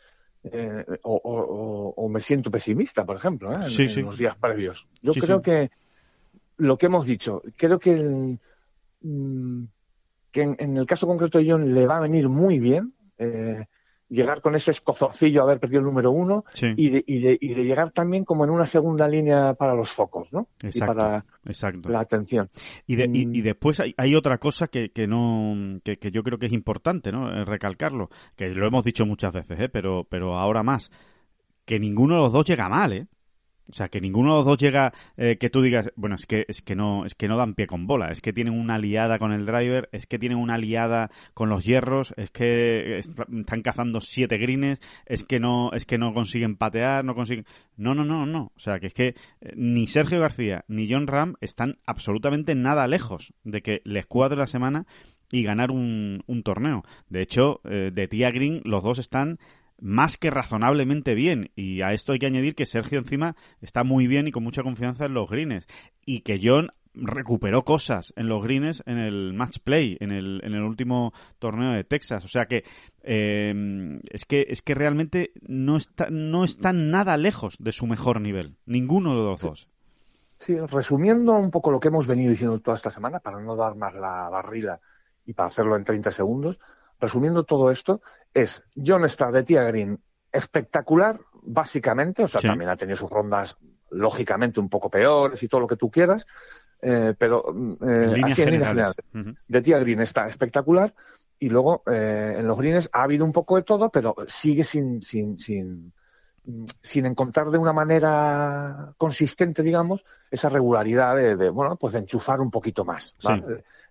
eh, o, o- me siento pesimista, por ejemplo, ¿eh? en, Sí, en los días previos. Yo creo que lo que hemos dicho, creo que, el- mm, que en, en el caso concreto de John le va a venir muy bien eh, llegar con ese escozorcillo a haber perdido el número uno Sí, y de, y, de, y de llegar también como en una segunda línea para los focos, ¿no? exacto. Y para exacto. la atención. Y, de- y, Mm. y después hay, hay otra cosa que, que no que, que yo creo que es importante no Eh, recalcarlo que lo hemos dicho muchas veces ¿eh? pero pero ahora más que ninguno de los dos llega mal ¿eh? O sea que ninguno de los dos llega eh, que tú digas bueno es que es que no es que no dan pie con bola es que tienen una liada con el driver es que tienen una liada con los hierros es que est- están cazando siete greens es que no es que no consiguen patear no consiguen no no no no o sea que es que eh, ni Sergio García ni John Ram están absolutamente nada lejos de que les cuadre la semana y ganar un, un torneo. De hecho, eh, de Tía Green los dos están más que razonablemente bien. Y a esto hay que añadir que Sergio encima está muy bien y con mucha confianza en los greens. Y que John recuperó cosas en los greens en el match play, en el, en el último torneo de Texas. O sea que eh, es que es que realmente no está, no están nada lejos de su mejor nivel. Ninguno de los dos. Sí, resumiendo un poco lo que hemos venido diciendo toda esta semana, para no dar más la barrila y para hacerlo en 30 segundos, resumiendo todo esto, es John está de Tía Green espectacular, básicamente, o sea, Sí. también ha tenido sus rondas lógicamente un poco peores y todo lo que tú quieras, eh, pero mm, eh, líneas así en líneas generales. de Tía Green está espectacular y luego eh, en los greens ha habido un poco de todo, pero sigue sin, sin, sin, sin encontrar de una manera consistente, digamos, esa regularidad de, de, bueno, pues de enchufar un poquito más, Sí.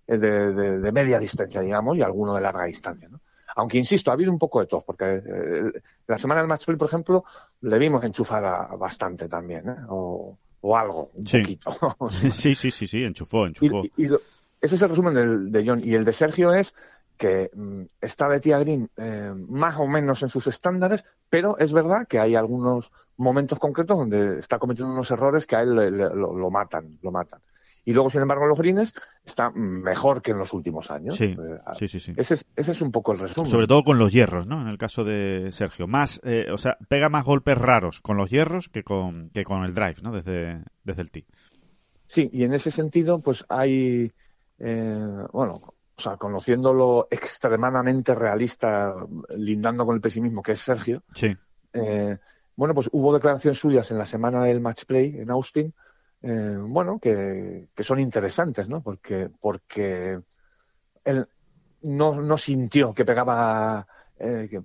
De, de- de media distancia, digamos, y alguno de larga distancia, ¿no? Aunque insisto, ha habido un poco de todo, porque eh, la semana del match play, por ejemplo, le vimos enchufar a- bastante también, ¿eh? o, o algo, un Sí. poquito. Sí, sí, sí, sí, enchufó, enchufó. y- y lo- ese es el resumen del- de John. Y el de Sergio es que mm, está de Tía Green eh, más o menos en sus estándares, pero es verdad que hay algunos momentos concretos donde está cometiendo unos errores que a él le- le- lo, lo matan, lo matan. Y luego, sin embargo, los greens está mejor que en los últimos años. Sí, Eh, sí, sí, sí. ese, es, ese es un poco el resumen. Sobre todo con los hierros, ¿no? En el caso de Sergio. Más, eh, o sea, pega más golpes raros con los hierros que con, que con el drive, ¿no? Desde, desde el tee. Sí, y en ese sentido, pues hay, eh, bueno, o sea, conociéndolo extremadamente realista, lindando con el pesimismo que es Sergio, Sí, eh, bueno, pues hubo declaraciones suyas en la semana del match play en Austin, eh, bueno, que, que, son interesantes, ¿no? Porque, porque él no, no sintió que pegaba eh, que,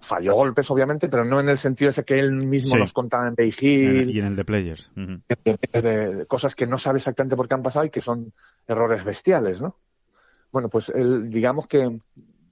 falló golpes, obviamente, pero no en el sentido ese que él mismo nos contaba en Beijing. Y en el de Players. de, cosas que no sabe exactamente por qué han pasado y que son errores bestiales, ¿no? Bueno, pues él, digamos que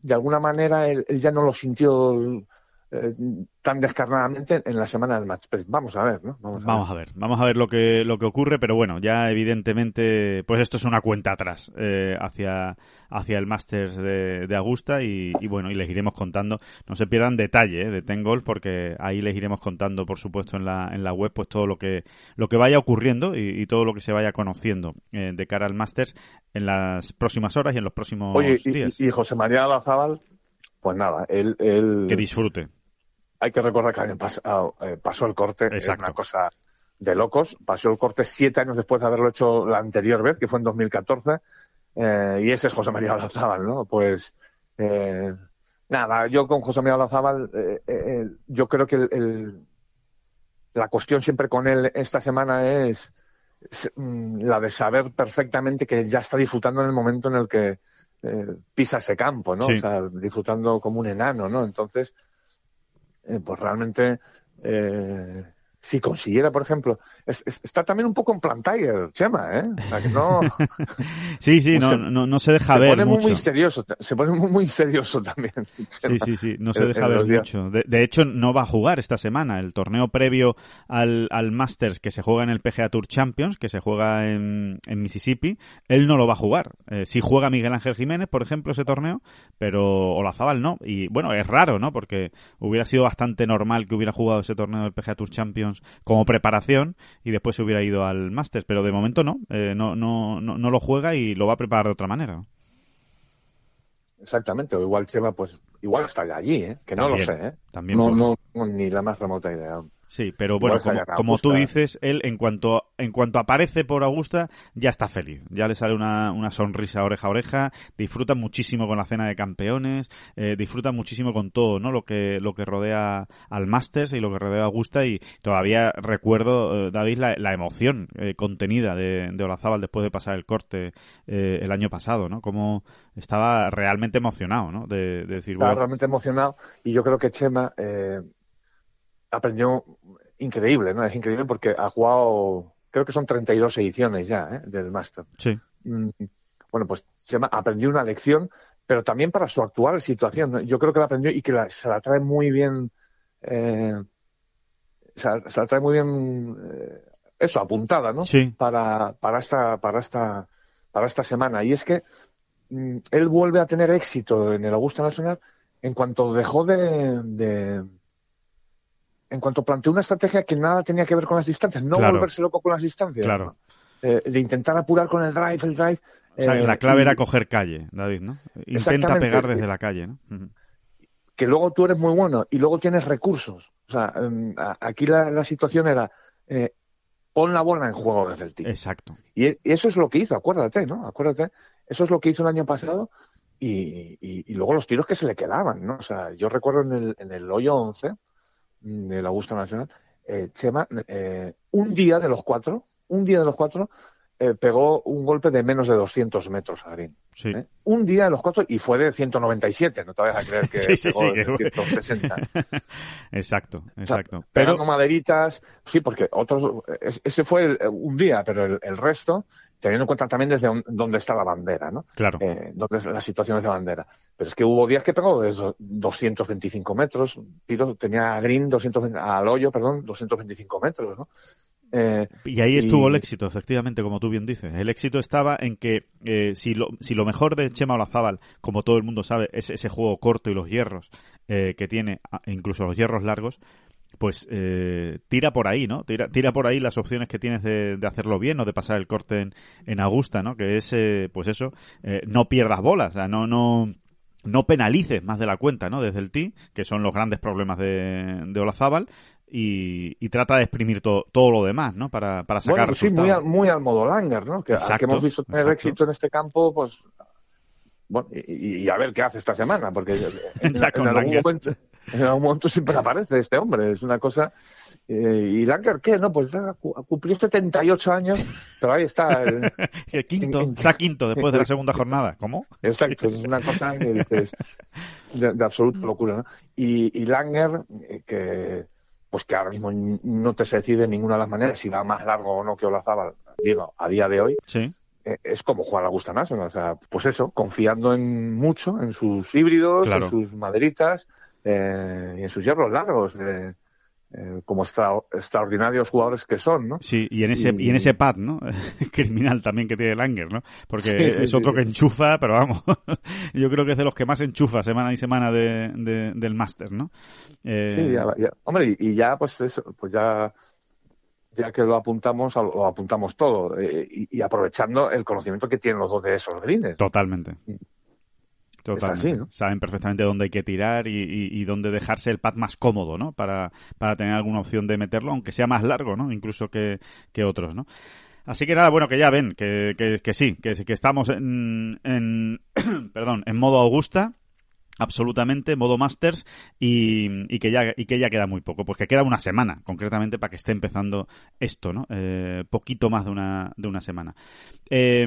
de alguna manera él ya no lo sintió eh, tan descarnadamente en la semana del match. vamos a ver, ¿no? Vamos a, ver. vamos a ver lo que lo que ocurre, pero bueno, ya evidentemente, pues esto es una cuenta atrás eh, hacia hacia el Masters de, de Augusta y, bueno, y les iremos contando. No se pierdan detalle eh, de Ten Golf porque ahí les iremos contando, por supuesto, en la en la web, pues todo lo que lo que vaya ocurriendo y, todo lo que se vaya conociendo de cara al Masters en las próximas horas y en los próximos días. Y, y José María Lazábal, pues nada, él, él que disfrute hay que recordar que pasado, eh, pasó el corte, es una cosa de locos. Pasó el corte siete años después de haberlo hecho la anterior vez, que fue en 2014, eh, y ese es José María Olazábal, ¿no? Pues eh, nada, yo con José María Olazábal, eh, yo creo que el, la cuestión siempre con él esta semana es, mm, la de saber perfectamente que ya está disfrutando en el momento en el que pisa ese campo, ¿no? O sea, disfrutando como un enano, ¿no? Entonces, eh, pues realmente eh, si consiguiera, por ejemplo, está también un poco en Plantayer, Chema, ¿eh? no... sí, sí, no, no, no, se deja ver pone mucho. Muy misterioso, se pone muy, misterioso también. Sí, sí, sí, no se deja ver mucho. De, hecho, no va a jugar esta semana. El torneo previo al, al Masters que se juega en el PGA Tour Champions, que se juega en, en Mississippi, él no lo va a jugar. Eh, sí juega Miguel Ángel Jiménez, por ejemplo, ese torneo, pero Olazábal no. Y bueno, es raro, ¿no? Porque hubiera sido bastante normal que hubiera jugado ese torneo del PGA Tour Champions como preparación y después se hubiera ido al Masters, pero de momento no, eh, no, no, no, no, lo juega y lo va a preparar de otra manera. Exactamente, o igual Chema, pues igual está allí, ¿eh? que no lo sé, ¿eh? También no, no, ni la más remota idea. Sí, pero bueno, como, tú dices, él en cuanto en cuanto aparece por Augusta ya está feliz, ya le sale una, una sonrisa oreja a oreja, disfruta muchísimo con la cena de campeones, eh, disfruta muchísimo con todo, ¿no? Lo que lo que rodea al Masters y lo que rodea a Augusta y todavía recuerdo, eh, David, la, emoción eh, contenida de, de Olazábal después de pasar el corte eh, el año pasado, ¿no? Como estaba realmente emocionado, ¿no? De, decir, estaba realmente emocionado y yo creo que Chema eh, aprendió increíble, ¿no? Es increíble porque ha jugado, creo que son 32 ediciones ya, ¿eh? Del Master. Sí. Mm, bueno, pues se llama, aprendió una lección, pero también para su actual situación. Yo creo que la aprendió y que se la trae muy bien, eh, se, la, trae muy bien, eh, eso, apuntada, ¿no? Sí. Para, para esta, para esta, para esta semana. Y es que mm, él vuelve a tener éxito en el Augusta Nacional en cuanto dejó de en cuanto planteó una estrategia que nada tenía que ver con las distancias, no volverse loco con las distancias. Claro. Eh, de intentar apurar con el drive, el drive. O sea, la clave era coger calle, David, ¿no? Intenta pegar desde la calle, ¿no? Que luego tú eres muy bueno y luego tienes recursos. O sea, em, aquí la, situación era eh, pon la bola en juego desde el tee. Exacto. Y, eso es lo que hizo, acuérdate, ¿no? Acuérdate. Eso es lo que hizo el año pasado y, y, luego los tiros que se le quedaban, ¿no? O sea, yo recuerdo en el, en el hoyo 11 del Augusta Nacional, eh, Chema, eh, un día de los cuatro, un día de los cuatro, eh, pegó un golpe de menos de 200 metros a Green. Sí. Un día de los cuatro y fue de 197, no te vayas a creer que sí, pegó de 160. exacto, exacto. pero maderitas, sí, porque otros, ese fue un día, pero el resto, teniendo en cuenta también desde dónde está la bandera, ¿no? Claro. Eh, dónde las situaciones de bandera. Pero es que hubo días que pegó de 225 metros, tiro, tenía a green 200, al hoyo, perdón, 225 metros, ¿no? Eh, y ahí estuvo el éxito, efectivamente, como tú bien dices. El éxito estaba en que eh, si, lo, si lo mejor de Chema Olazábal, como todo el mundo sabe, es ese juego corto y los hierros eh, que tiene, incluso los hierros largos, pues eh, tira por ahí, ¿no? Tira, tira por ahí las opciones que tienes de, hacerlo bien o de pasar el corte en, en Augusta, ¿no? Que es, eh, pues eso, eh, no pierdas bolas, o sea, no, no, no penalices más de la cuenta, ¿no? Desde el tee, que son los grandes problemas de, de Olazábal, y, y, trata de exprimir todo lo demás, ¿no? Para, para sacar bueno, sí, muy, muy al modo Langer, ¿no? Que, que hemos visto tener éxito en este campo, pues... Bueno, y, a ver qué hace esta semana, porque en, en algún momento en algún momento siempre aparece este hombre. Es una cosa ¿Y Langer qué? No, pues cumplió 78 años, pero ahí está. El, quinto, está quinto después de la segunda jornada. ¿Cómo? Exacto, es una cosa que de, de absoluta locura. ¿no? Y, y Langer, eh, que pues que ahora mismo no te se decide de ninguna de las maneras si va más largo o no que Olazábal, digo, a día de hoy, sí. Eh, es como jugar a Augusta National. O sea, pues eso, confiando en mucho, en sus híbridos, en sus maderitas eh, y en sus hierros largos. Eh, eh, como extraordinarios jugadores que son, ¿no? Sí, y en ese, y, en ese pad, ¿no? Criminal también que tiene Langer, ¿no? Porque es otro que enchufa, pero vamos, yo creo que es de los que más enchufa semana y semana de, del máster, ¿no? Eh... Sí, ya, hombre, y, ya, pues eso, pues ya, ya que lo apuntamos, lo apuntamos todo, eh, y, aprovechando el conocimiento que tienen los dos de esos greens. Totalmente. Totalmente. Saben perfectamente dónde hay que tirar y, dónde dejarse el pad más cómodo, ¿no? Para, para tener alguna opción de meterlo, aunque sea más largo, ¿no? Incluso que, que otros, ¿no? Así que nada, bueno, que ya ven, que, que, que sí, que, que estamos en, en perdón, en modo Augusta absolutamente, modo Masters, y, que ya, y que ya queda muy poco. Pues que queda una semana, concretamente, para que esté empezando esto, ¿no? Eh, poquito más de una, de una semana. Eh,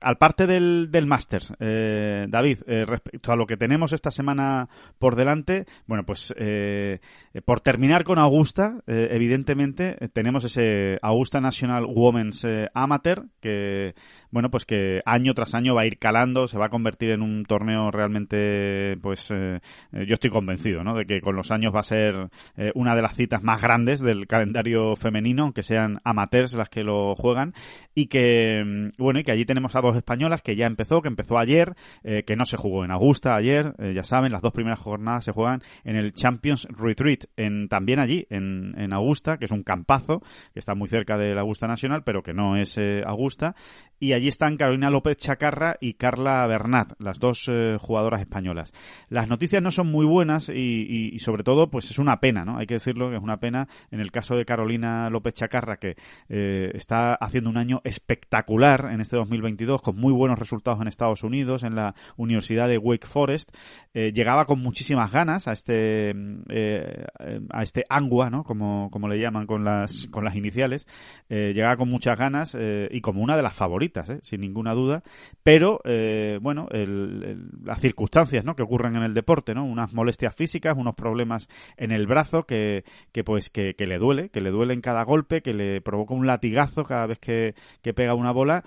al parte del, del Masters, eh, David, eh, respecto a lo que tenemos esta semana por delante, bueno, pues eh, por terminar con Augusta, evidentemente, tenemos ese Augusta National Women's Amateur, que, bueno, pues que año tras año va a ir calando, se va a convertir en un torneo realmente, pues eh, yo estoy convencido, ¿no? De que con los años va a ser eh, una de las citas más grandes del calendario femenino, aunque sean amateurs las que lo juegan, y que, mm, bueno, y que allí tenemos a dos españolas que ya empezó, que empezó ayer, eh, que no se jugó en Augusta ayer, ya saben, las dos primeras jornadas se juegan en el Champions Retreat, en, también allí, en, en Augusta, que es un campazo, que está muy cerca de la Augusta Nacional, pero que no es Augusta, y allí están Carolina López Chacarra y Carla Bernat, las dos jugadoras españolas. Las noticias no son muy buenas y, sobre todo, pues es una pena, ¿no? Hay que decirlo que es una pena en el caso de Carolina López Chacarra, que eh, está haciendo un año espectacular en este 2022, con muy buenos resultados en Estados Unidos, en la Universidad de Wake Forest. Eh, llegaba con muchísimas ganas a este, a este Angua, ¿no? Como, como le llaman con las, con las iniciales. llegaba con muchas ganas y como una de las favoritas ¿eh? sin ninguna duda, pero eh, bueno, las circunstancias ¿no? que ocurren en el deporte, ¿no? unas molestias físicas, unos problemas en el brazo que, que pues que, le duele, que le duele en cada golpe, que le provoca un latigazo cada vez que, que pega una bola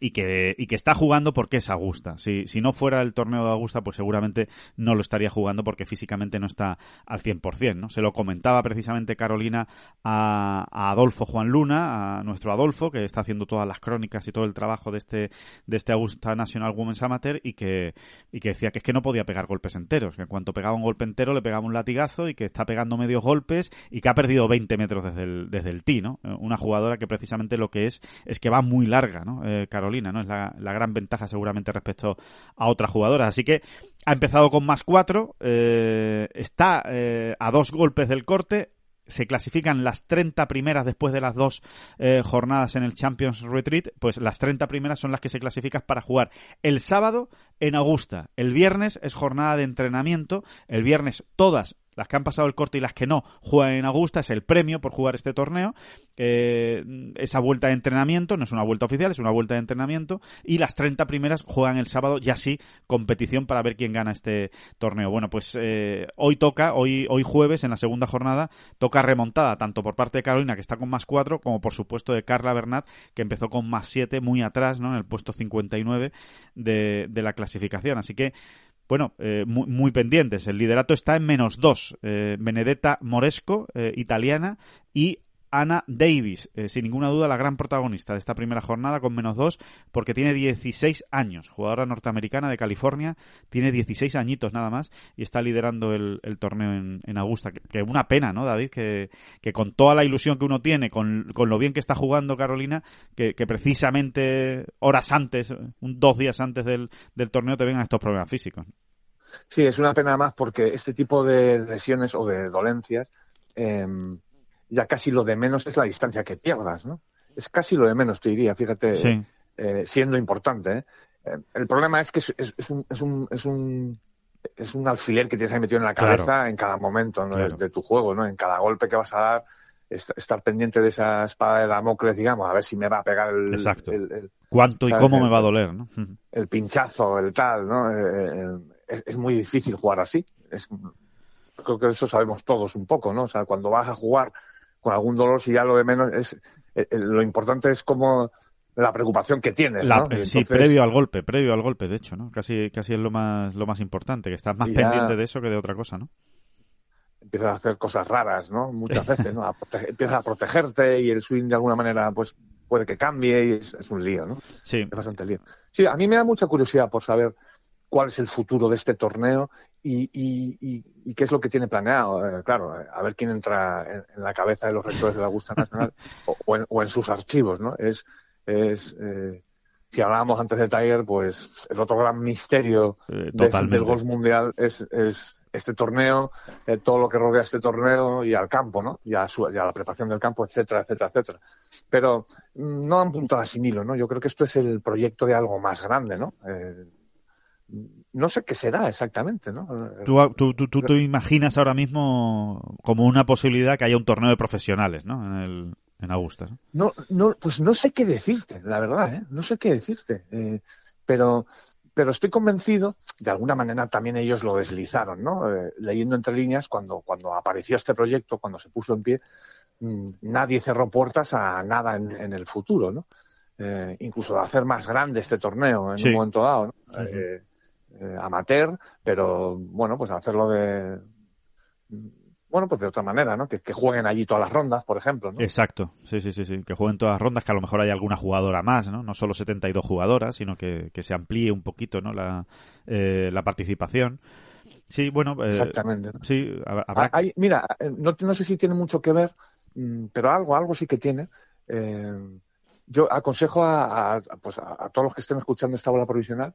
y que, y que está jugando porque es Augusta. Si, si no fuera el torneo de Augusta, pues seguramente no lo estaría jugando porque físicamente no está al 100%, ¿no? Se lo comentaba precisamente Carolina a, Adolfo Juan Luna, a nuestro Adolfo, que está haciendo todas las crónicas y todo el trabajo de este, de este Augusta National Women's Amateur y que, y que decía que es que no podía pegar golpes enteros, que en cuanto pegaba un golpe entero le pegaba un latigazo y que está pegando medios golpes y que ha perdido 20 metros desde el, desde el tee, ¿no? Una jugadora que precisamente lo que es es que va muy larga, ¿no? Eh, Carolina, ¿no? Es la, gran ventaja seguramente respecto a otras jugadoras. Así que ha empezado con más cuatro, eh, está eh, a dos golpes del corte, se clasifican las 30 primeras después de las dos eh, jornadas en el Champions Retreat, pues las 30 primeras son las que se clasifican para jugar el sábado en Augusta. El viernes es jornada de entrenamiento, el viernes todas las que han pasado el corte y las que no juegan en Augusta es el premio por jugar este torneo. Eh, esa vuelta de entrenamiento, no es una vuelta oficial, es una vuelta de entrenamiento. Y las 30 primeras juegan el sábado, ya sí, competición para ver quién gana este torneo. Bueno, pues eh, hoy toca, hoy, hoy jueves, en la segunda jornada, toca remontada, tanto por parte de Carolina, que está con más 4, como por supuesto de Carla Bernat, que empezó con más 7, muy atrás, ¿no? En el puesto 59 de, de la clasificación. Así que bueno, eh, muy, pendientes. El liderato está en menos dos. Eh, Benedetta Moresco, eh, italiana, y Ana Davis, sin ninguna duda la gran protagonista de esta primera jornada con menos dos, porque tiene 16 años, jugadora norteamericana de California, tiene 16 añitos nada más y está liderando el, torneo en, Augusta. Que, una pena, ¿no, David? Que, con toda la ilusión que uno tiene, con, lo bien que está jugando Carolina, que, precisamente horas antes, un, dos días antes del, torneo te vengan estos problemas físicos. Sí, es una pena más porque este tipo de lesiones o de dolencias, em, ya casi lo de menos es la distancia que pierdas, ¿no? Es casi lo de menos, te diría, fíjate, eh, siendo importante. ¿eh? El problema es que es, un, es un, es un es un alfiler que tienes ahí metido en la cabeza en cada momento de, tu juego, ¿no? En cada golpe que vas a dar, estar pendiente de esa espada de Damocles, digamos, a ver si me va a pegar el... Exacto. ¿Cuánto y cómo me va a doler, no? El pinchazo, el tal, ¿no? Eh, eh, es, muy difícil jugar así. Es, creo que eso sabemos todos un poco, ¿no? O sea, cuando vas a jugar con algún dolor, si ya lo de menos es... Eh, lo importante es cómo la preocupación que tienes. ¿no? Sí, previo al golpe, previo al golpe, de hecho, ¿no? Casi, casi es lo más, lo más importante, que estás más pendiente de eso que de otra cosa, ¿no? Empiezas a hacer cosas raras, ¿no? Muchas veces, ¿no? empiezas a protegerte y el swing de alguna manera, pues, puede que cambie y es, un lío, ¿no? Sí. Es bastante lío. Sí, a mí me da mucha curiosidad por saber cuál es el futuro de este torneo y, y, y, qué es lo que tiene planeado. Eh, claro, a ver quién entra en, la cabeza de los rectores de la Augusta Nacional o, en, o, en, sus archivos, ¿no? Es, es eh, si hablábamos antes de Tiger, pues el otro gran misterio eh, del golf mundial es, es este torneo, eh, todo lo que rodea este torneo y al campo, ¿no? Y a, la preparación del campo, etcétera, etcétera, etcétera. Pero mm, no han puntado así hilo, ¿no? Yo creo que esto es el proyecto de algo más grande, ¿no? No sé qué será exactamente, ¿no? Tú, tú, tú, tú, imaginas ahora mismo como una posibilidad que haya un torneo de profesionales, ¿no? En el, en Augusta. ¿no? No, pues no sé qué decirte, la verdad, ¿eh? no sé qué decirte. Eh, pero, pero estoy convencido, de alguna manera también ellos lo deslizaron, ¿no? Eh, leyendo entre líneas, cuando, cuando apareció este proyecto, cuando se puso en pie, mm, nadie cerró puertas a nada en, el futuro, ¿no? Eh, incluso de hacer más grande este torneo en un momento dado, ¿no? Amateur, pero bueno, pues hacerlo de bueno, pues de otra manera, ¿no? Que, jueguen allí todas las rondas, por ejemplo, ¿no? Exacto, sí, sí, sí, sí, que jueguen todas las rondas, que a lo mejor hay alguna jugadora más, ¿no? No solo 72 jugadoras, sino que, se amplíe un poquito, ¿no? La, eh, la participación. Sí, bueno, eh, exactamente. Sí, habrá... mira, eh, no, no, sé si tiene mucho que ver, mm, pero algo, algo sí que tiene. yo aconsejo a, pues a, todos los que estén escuchando esta bola provisional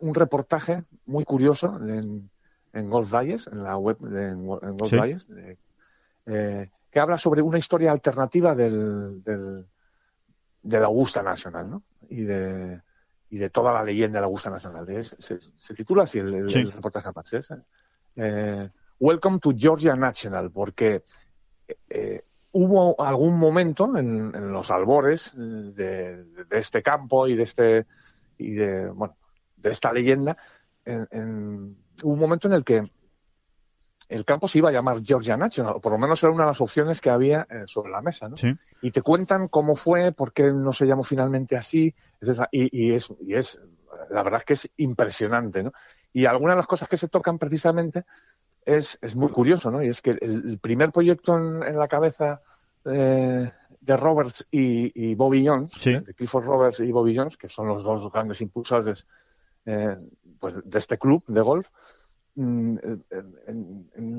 un reportaje muy curioso en, en Golf Valles, en la web de en Golf Valles, eh, que habla sobre una historia alternativa del, del, de la Augusta Nacional, ¿no? Y de, y de toda la leyenda de la Augusta Nacional. se, se, titula así el, el, reportaje eh, Welcome to Georgia National, porque eh, hubo algún momento en, en los albores de, de, este campo y de este y de bueno de esta leyenda en, en hubo un momento en el que el campo se iba a llamar Georgia National, o por lo menos era una de las opciones que había eh, sobre la mesa, ¿no? Y te cuentan cómo fue, por qué no se llamó finalmente así, y, es, y es, la verdad es que es impresionante, ¿no? Y algunas de las cosas que se tocan precisamente es, es muy curioso, ¿no? Y es que el, primer proyecto en, la cabeza eh, de Roberts y, Bobby Jones, de Clifford Roberts y Bobby Jones, que son los dos grandes impulsores eh, pues de este club de golf, mm,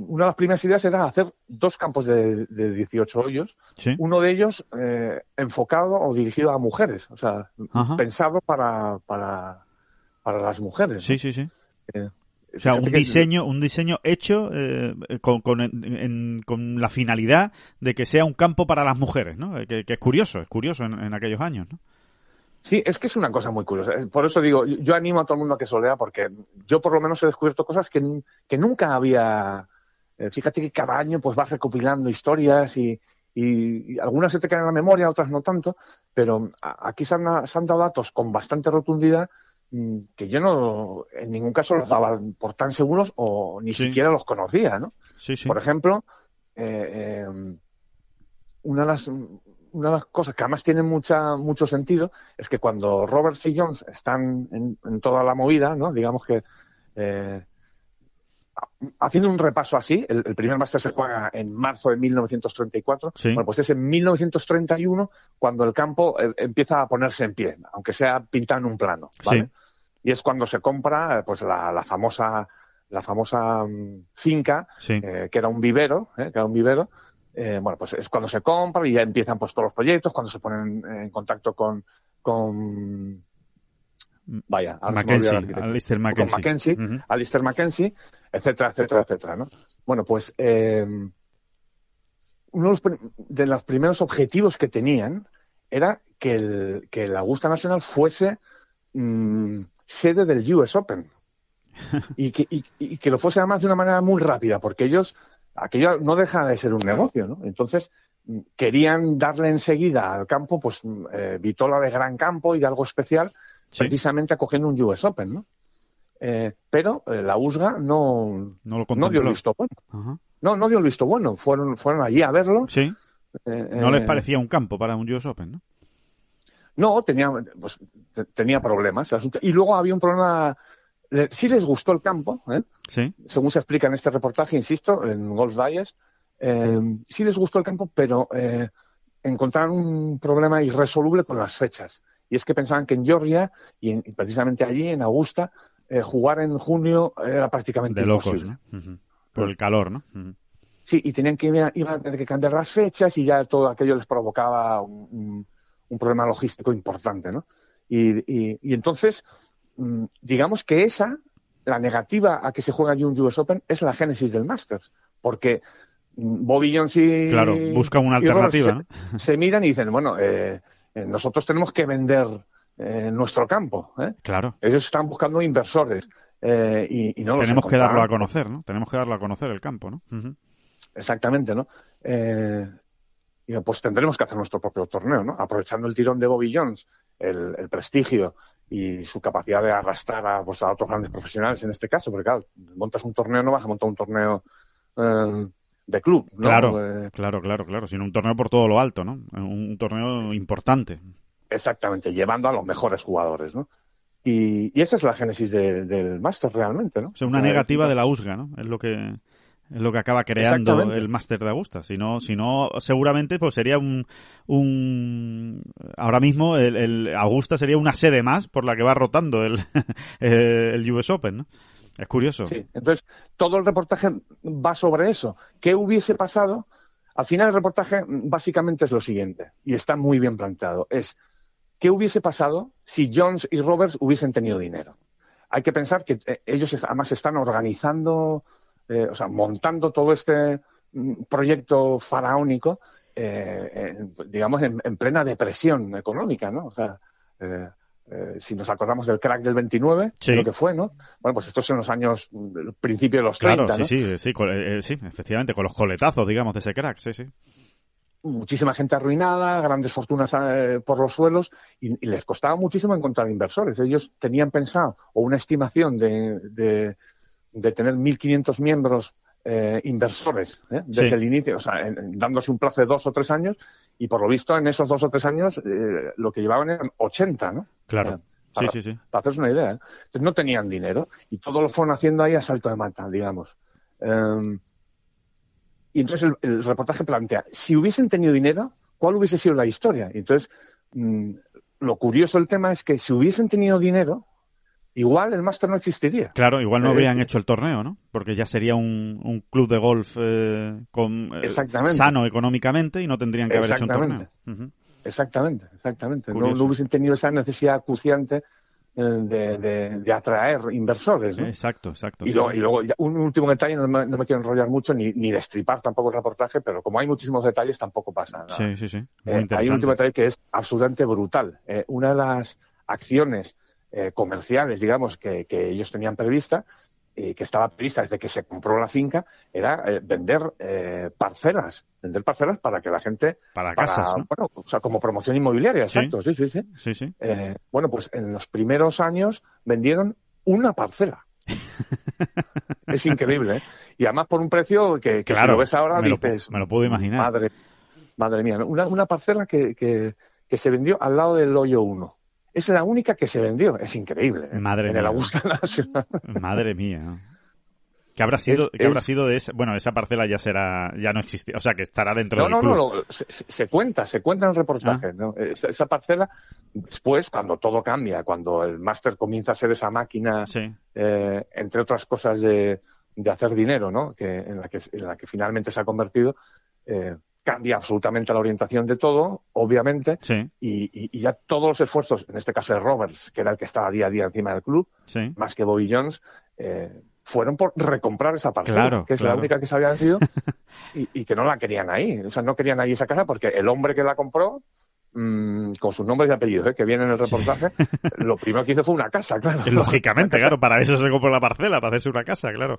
una de las primeras ideas era hacer dos campos de, 18 hoyos, uno de ellos eh, enfocado o dirigido a mujeres, o sea, pensado para, para, para las mujeres. Sí, sí, sí. Eh, o sea, un diseño, un diseño hecho con, con, la finalidad de que sea un campo para las mujeres, ¿no? Que, es curioso, es curioso en, en aquellos años, ¿no? Sí, es que es una cosa muy curiosa. Por eso digo, yo animo a todo el mundo a que solea, porque yo por lo menos he descubierto cosas que, que nunca había. Eh, fíjate que cada año pues vas recopilando historias y, y, algunas se te quedan en la memoria, otras no tanto, pero aquí se han, dado datos con bastante rotundidad mm, que yo no en ningún caso los daba por tan seguros o ni siquiera los conocía, ¿no? Sí, sí. Por ejemplo, eh, eh, una de las una de las cosas que además tiene mucha, mucho sentido es que cuando Roberts y Jones están en, toda la movida, ¿no? digamos que eh, haciendo un repaso así, el, primer máster se juega en marzo de 1934, bueno, pues es en 1931 cuando el campo eh, empieza a ponerse en pie, aunque sea pintado en un plano, ¿vale? Y es cuando se compra pues la, famosa la famosa mm, finca, eh, que era un vivero, que era un vivero, eh, bueno, pues es cuando se compra y ya empiezan pues todos los proyectos, cuando se ponen en contacto con, con vaya, Mackenzie, Alistair Mackenzie, Alistair Mackenzie, etcétera, etcétera, etcétera, ¿no? Bueno, pues eh, uno de los, primeros objetivos que tenían era que, el, que la Augusta Nacional fuese mm, sede del US Open. y que, y, y que lo fuese además de una manera muy rápida, porque ellos, aquello no deja de ser un negocio, ¿no? Entonces, querían darle enseguida al campo, pues, eh, vitola de gran campo y de algo especial, Sí. precisamente acogiendo un US Open, ¿no? Eh, pero eh, la USGA no, No lo no dio el visto bueno. Ajá. No, no dio el visto bueno. Fueron, fueron allí a verlo. Sí, no les parecía un campo para un US Open, ¿no? No, tenía, pues, te- tenía problemas. el asunto. Y luego había un problema. Eh, Sí les gustó el campo, ¿eh? Sí, según se explica en este reportaje, insisto, en Golf Digest, eh, sí les gustó el campo, pero eh, encontraron un problema irresoluble con las fechas. Y es que pensaban que en Georgia, y, en- y precisamente allí, en Augusta, jugar en junio era prácticamente de locos. ¿no? Por el calor, ¿no? Sí, y tenían que iban, a tener que cambiar las fechas y ya todo aquello les provocaba un, un- un problema logístico importante, ¿no? Y, y- y entonces, digamos que esa, la negativa a que se juegue allí un US Open, es la génesis del Masters, porque mm, Bobby Jones y Claro, buscan una alternativa, se, se miran y dicen, bueno, eh, eh, nosotros tenemos que vender eh, nuestro campo, ¿eh? Claro. Ellos están buscando inversores eh, y, y no Tenemos que darlo a conocer, ¿no? Tenemos que darlo a conocer el campo, ¿no? Exactamente, ¿no? Y pues tendremos que hacer nuestro propio torneo, ¿no? Aprovechando el tirón de Bobby Jones, el, el prestigio y su capacidad de arrastrar a, pues, a otros grandes profesionales en este caso, porque claro, montas un torneo, no vas a montar un torneo eh, de club, ¿no? Claro, Eh, claro, claro, claro. Sino un torneo por todo lo alto, ¿no? Un, un torneo importante. exactamente, llevando a los mejores jugadores, ¿no? Y, y esa es la génesis de- del máster realmente, ¿no? O sea, una Eh, negativa de la USGA, ¿no? Es lo que es lo que acaba creando el máster de Augusta. Si no, si no, seguramente pues sería un, un ahora mismo el, el Augusta sería una sede más por la que va rotando el, el US Open, ¿no? Es curioso. Sí, entonces todo el reportaje va sobre eso. ¿Qué hubiese pasado? Al final el reportaje básicamente es lo siguiente, y está muy bien planteado. Es, ¿qué hubiese pasado si Jones y Roberts hubiesen tenido dinero? Hay que pensar que eh, ellos además están organizando, eh, o sea, montando todo este mm, proyecto faraónico, eh, en, digamos, en, en plena depresión económica, ¿no? O sea, eh, si nos acordamos del crack del 29, Sí. lo que fue, ¿no? Bueno, pues esto es en los años, mm, el principio de los Claro, 30, sí, ¿no? sí, sí, con- eh, sí, efectivamente, con los coletazos, digamos, de ese crack, sí, sí. Muchísima gente arruinada, grandes fortunas eh, por los suelos y, y les costaba muchísimo encontrar inversores. Ellos tenían pensado o una estimación de, de, de tener 1.500 miembros eh, inversores ¿eh? desde Sí. el inicio, o sea, en- dándose un plazo de dos o tres años y por lo visto en esos dos o tres años eh, lo que llevaban eran 80, ¿no? Claro. Eh, Sí, para- sí, sí. para hacerse una idea. ¿eh? Entonces no tenían dinero y todo lo fueron haciendo ahí a salto de mata, digamos. Eh, y entonces el, el reportaje plantea, si hubiesen tenido dinero, ¿cuál hubiese sido la historia? Y entonces, mm, lo curioso del tema es que si hubiesen tenido dinero, igual el máster no existiría. Claro, igual no Eh, habrían hecho el torneo, ¿no? Porque ya sería un, un club de golf eh, con, eh, sano económicamente y no tendrían que haber hecho un torneo. Exactamente. Exactamente, exactamente. No, hubiesen tenido esa necesidad acuciante eh, de, de- de atraer inversores. ¿no? Exacto, exacto. Y sí. y luego un último detalle, no me, no me quiero enrollar mucho ni, ni destripar tampoco el reportaje, pero como hay muchísimos detalles tampoco pasa nada. Sí, sí, sí. Muy Eh, hay un último detalle que es absolutamente brutal. Eh, una de las acciones eh, comerciales, digamos, que, que ellos tenían prevista, y que estaba prevista desde que se compró la finca, era eh, vender eh, parcelas, vender parcelas para que la gente, Para para, casas, ¿no? bueno, o sea, como promoción inmobiliaria, Sí. exacto, sí, sí, sí. Sí, sí. Eh, bueno, pues en los primeros años vendieron una parcela. es increíble, ¿eh? Y además por un precio que, que si Claro, lo ves ahora me lo dices... me lo puedo imaginar. Madre, madre mía, ¿no? una, una parcela que, que, que se vendió al lado del hoyo 1. Es la única que se vendió. Es increíble. ¿eh? Madre en mía. el Augusta Nacional. Madre mía. ¿no? ¿Qué habrá sido, Es- qué habrá sido de esa? Bueno, esa parcela ya será, ya no existe, o sea, que estará dentro No, del no, club. no, lo- se, se- se cuenta, se cuenta en el reportaje. Ah. ¿no? Esa, esa parcela, después, cuando todo cambia, cuando el máster comienza a ser esa máquina Sí, eh, entre otras cosas de, de hacer dinero, ¿no? Que, en, la que, en la que finalmente se ha convertido, eh, cambia absolutamente la orientación de todo, obviamente, sí, y, y- y ya todos los esfuerzos, en este caso de Roberts, que era el que estaba día a día encima del club, sí. más que Bobby Jones, eh, fueron por recomprar esa parcela, Claro, que es claro. la única que se había y, y que no la querían ahí. O sea, no querían ahí esa casa porque el hombre que la compró mm, con sus nombres y apellidos, ¿eh? que viene en el reportaje, lo primero que hizo fue una casa, claro. Lógicamente, claro, para eso se compró la parcela, para hacerse una casa, claro.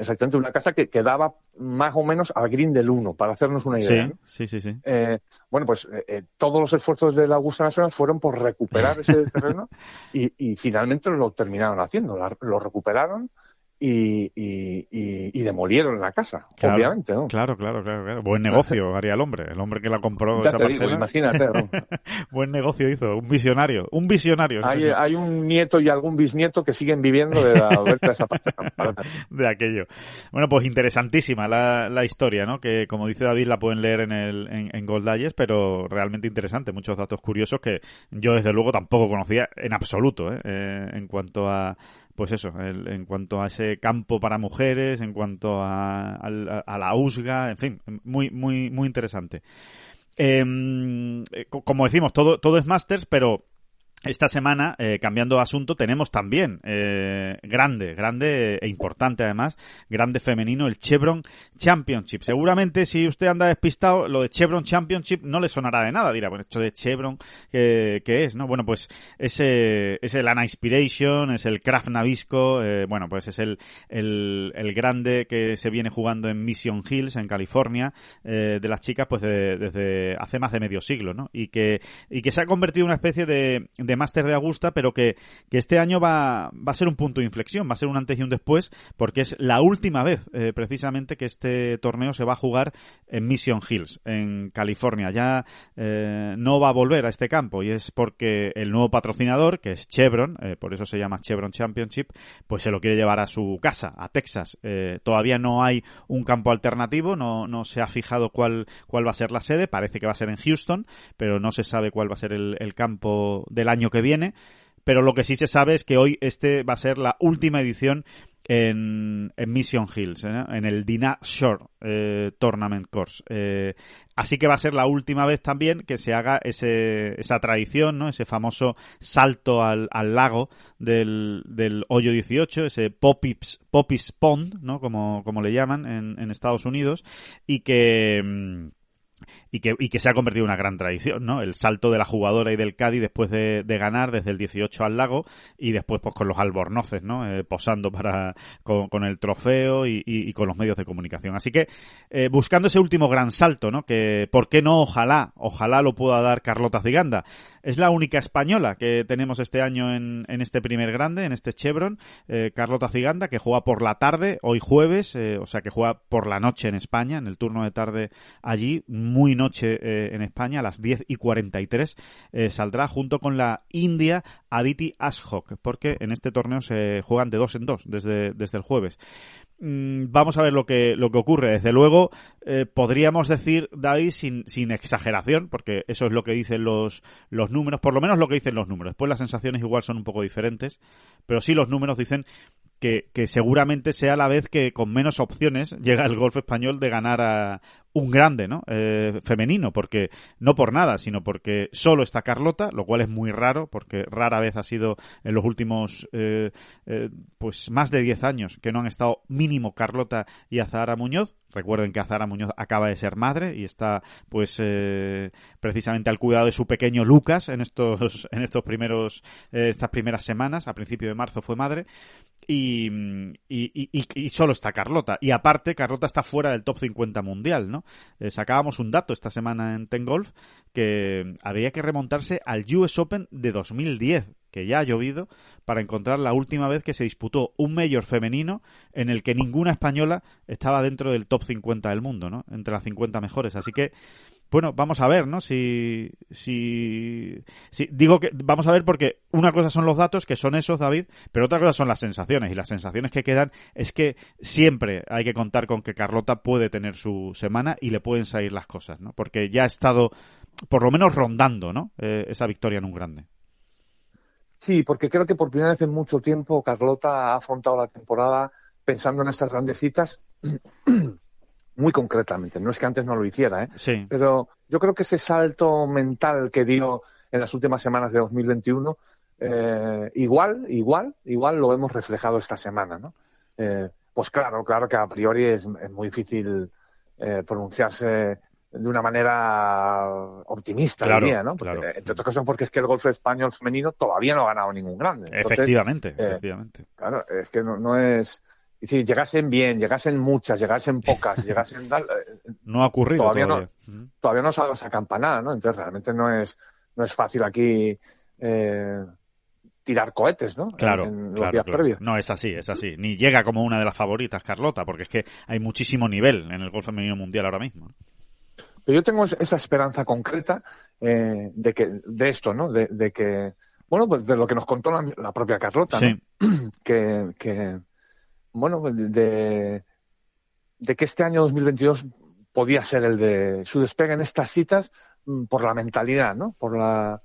Exactamente, una casa que quedaba más o menos al green del 1, para hacernos una idea. Sí, sí, sí. Eh, bueno, pues eh, eh, todos los esfuerzos de la Augusta Nacional fueron por recuperar ese terreno y, y, finalmente lo terminaron haciendo. lo recuperaron, y, y, demolieron la casa, obviamente, ¿no? Claro, claro, claro, Buen negocio haría el hombre, el hombre que la compró ya te digo, imagínate. Buen negocio hizo, un visionario, un visionario. Hay, hay, un nieto y algún bisnieto que siguen viviendo de la vuelta de esa parte. de aquello. Bueno, pues interesantísima la, la, historia, ¿no? Que como dice David la pueden leer en el en, en pero realmente interesante, muchos datos curiosos que yo desde luego tampoco conocía en absoluto, ¿eh? eh en cuanto a pues eso, en cuanto a ese campo para mujeres, en cuanto a, la USGA, en fin, muy, muy, muy interesante. Em, eh, como decimos, todo, todo es Masters, pero esta semana, eh, cambiando de asunto, tenemos también eh, grande, grande e importante además, grande femenino, el Chevron Championship. Seguramente si usted anda despistado, lo de Chevron Championship no le sonará de nada. Dirá, bueno, esto de Chevron, ¿qué, es? no Bueno, pues ese, es el Ana Inspiration, es el Craft Navisco, eh, bueno, pues es el, el, el, grande que se viene jugando en Mission Hills, en California, eh, de las chicas, pues desde hace más de medio siglo, ¿no? Y que, y que se ha convertido en una especie de de máster de Augusta, pero que, que, este año va, va a ser un punto de inflexión, va a ser un antes y un después, porque es la última vez eh, precisamente que este torneo se va a jugar en Mission Hills, en California. Ya eh, no va a volver a este campo y es porque el nuevo patrocinador, que es Chevron, eh, por eso se llama Chevron Championship, pues se lo quiere llevar a su casa, a Texas. todavía no hay un campo alternativo, no, no se ha fijado cuál, cuál va a ser la sede, parece que va a ser en Houston, pero no se sabe cuál va a ser el, el campo del año que viene. Pero lo que sí se sabe es que hoy este va a ser la última edición en, Mission Hills, ¿eh? en el Dinah Shore eh, Tournament Course. Eh, así que va a ser la última vez también que se haga ese, esa tradición, ¿no? ese famoso salto al, lago del, del, hoyo 18, ese Poppies Pond, ¿no? como, como le llaman en, en Estados Unidos, y que mm, y que, y que se ha convertido en una gran tradición, ¿no? El salto de la jugadora y del Cádiz después de, ganar desde el 18 al lago y después pues con los albornoces, ¿no? Eh, posando para con, el trofeo y, y, con los medios de comunicación. Así que eh, buscando ese último gran salto, ¿no? Que por qué no, ojalá, ojalá lo pueda dar Carlota Ziganda. Es la única española que tenemos este año en, en este primer grande, en este Chevron, eh, Carlota Ziganda, que juega por la tarde, hoy jueves, eh, o sea que juega por la noche en España, en el turno de tarde allí, muy noche eh, en España, a las 10 y 43, eh, saldrá junto con la India Aditi Ashok, porque en este torneo se juegan de dos en dos desde, desde el jueves. Mm, vamos a ver lo que, lo que ocurre. Desde luego, eh, podríamos decir, David, sin, sin exageración, porque eso es lo que dicen los, los números, por lo menos lo que dicen los números. Después las sensaciones igual son un poco diferentes, pero sí los números dicen que, que seguramente sea la vez que con menos opciones llega el golf español de ganar a, un grande, ¿no? Eh, femenino, porque no por nada, sino porque solo está Carlota, lo cual es muy raro, porque rara vez ha sido en los últimos, eh, eh, pues más de 10 años que no han estado mínimo Carlota y Azahara Muñoz. Recuerden que Azahara Muñoz acaba de ser madre y está, pues, precisamente al cuidado de su pequeño Lucas en estos, en estos primeros, estas primeras semanas. A principio de marzo fue madre y, y, y, y solo está Carlota. Y aparte, Carlota está fuera del top 50 mundial, ¿no? Eh, sacábamos un dato esta semana en Ten Golf que habría que remontarse al US Open de 2010, que ya ha llovido, para encontrar la última vez que se disputó un mayor femenino en el que ninguna española estaba dentro del top 50 del mundo, ¿no? Entre las 50 mejores. Así que bueno, vamos a ver, ¿no? Si, si, si, digo que vamos a ver porque una cosa son los datos, que son esos, David, pero otra cosa son las sensaciones. Y las sensaciones que quedan es que siempre hay que contar con que Carlota puede tener su semana y le pueden salir las cosas, ¿no? Porque ya ha estado, por lo menos, rondando, ¿no? Eh, esa victoria en un grande. Sí, porque creo que por primera vez en mucho tiempo Carlota ha afrontado la temporada pensando en estas grandecitas muy concretamente. No es que antes no lo hiciera, ¿eh? Sí. Pero yo creo que ese salto mental que dio en las últimas semanas de 2021, eh, igual, igual, igual lo hemos reflejado esta semana, ¿no? Eh, pues claro, claro que a priori es, muy difícil eh, pronunciarse de una manera optimista, Claro, diría, ¿no? Porque, claro. Entre otras cosas porque es que el golf español femenino todavía no ha ganado ningún grande. Entonces, efectivamente, eh, efectivamente. Claro, es que no, no es... Es decir, llegasen bien, llegasen muchas, llegasen pocas, llegasen tal, eh, No ha ocurrido todavía todavía. no. Todavía no dado esa campanada, ¿no? Entonces realmente no es, no es fácil aquí eh, tirar cohetes, ¿no? Claro, En, en los claro, días claro. previos. No, es así, es así. Ni llega como una de las favoritas, Carlota, porque es que hay muchísimo nivel en el golf femenino mundial ahora mismo. Pero yo tengo es- esa esperanza concreta eh, de que de esto, ¿no? De, de que, bueno, pues de lo que nos contó la, la propia Carlota, ¿no? Sí, que, que bueno, de, de que este año 2022 podía ser el de su despegue en estas citas mm, por la mentalidad, ¿no? Por la,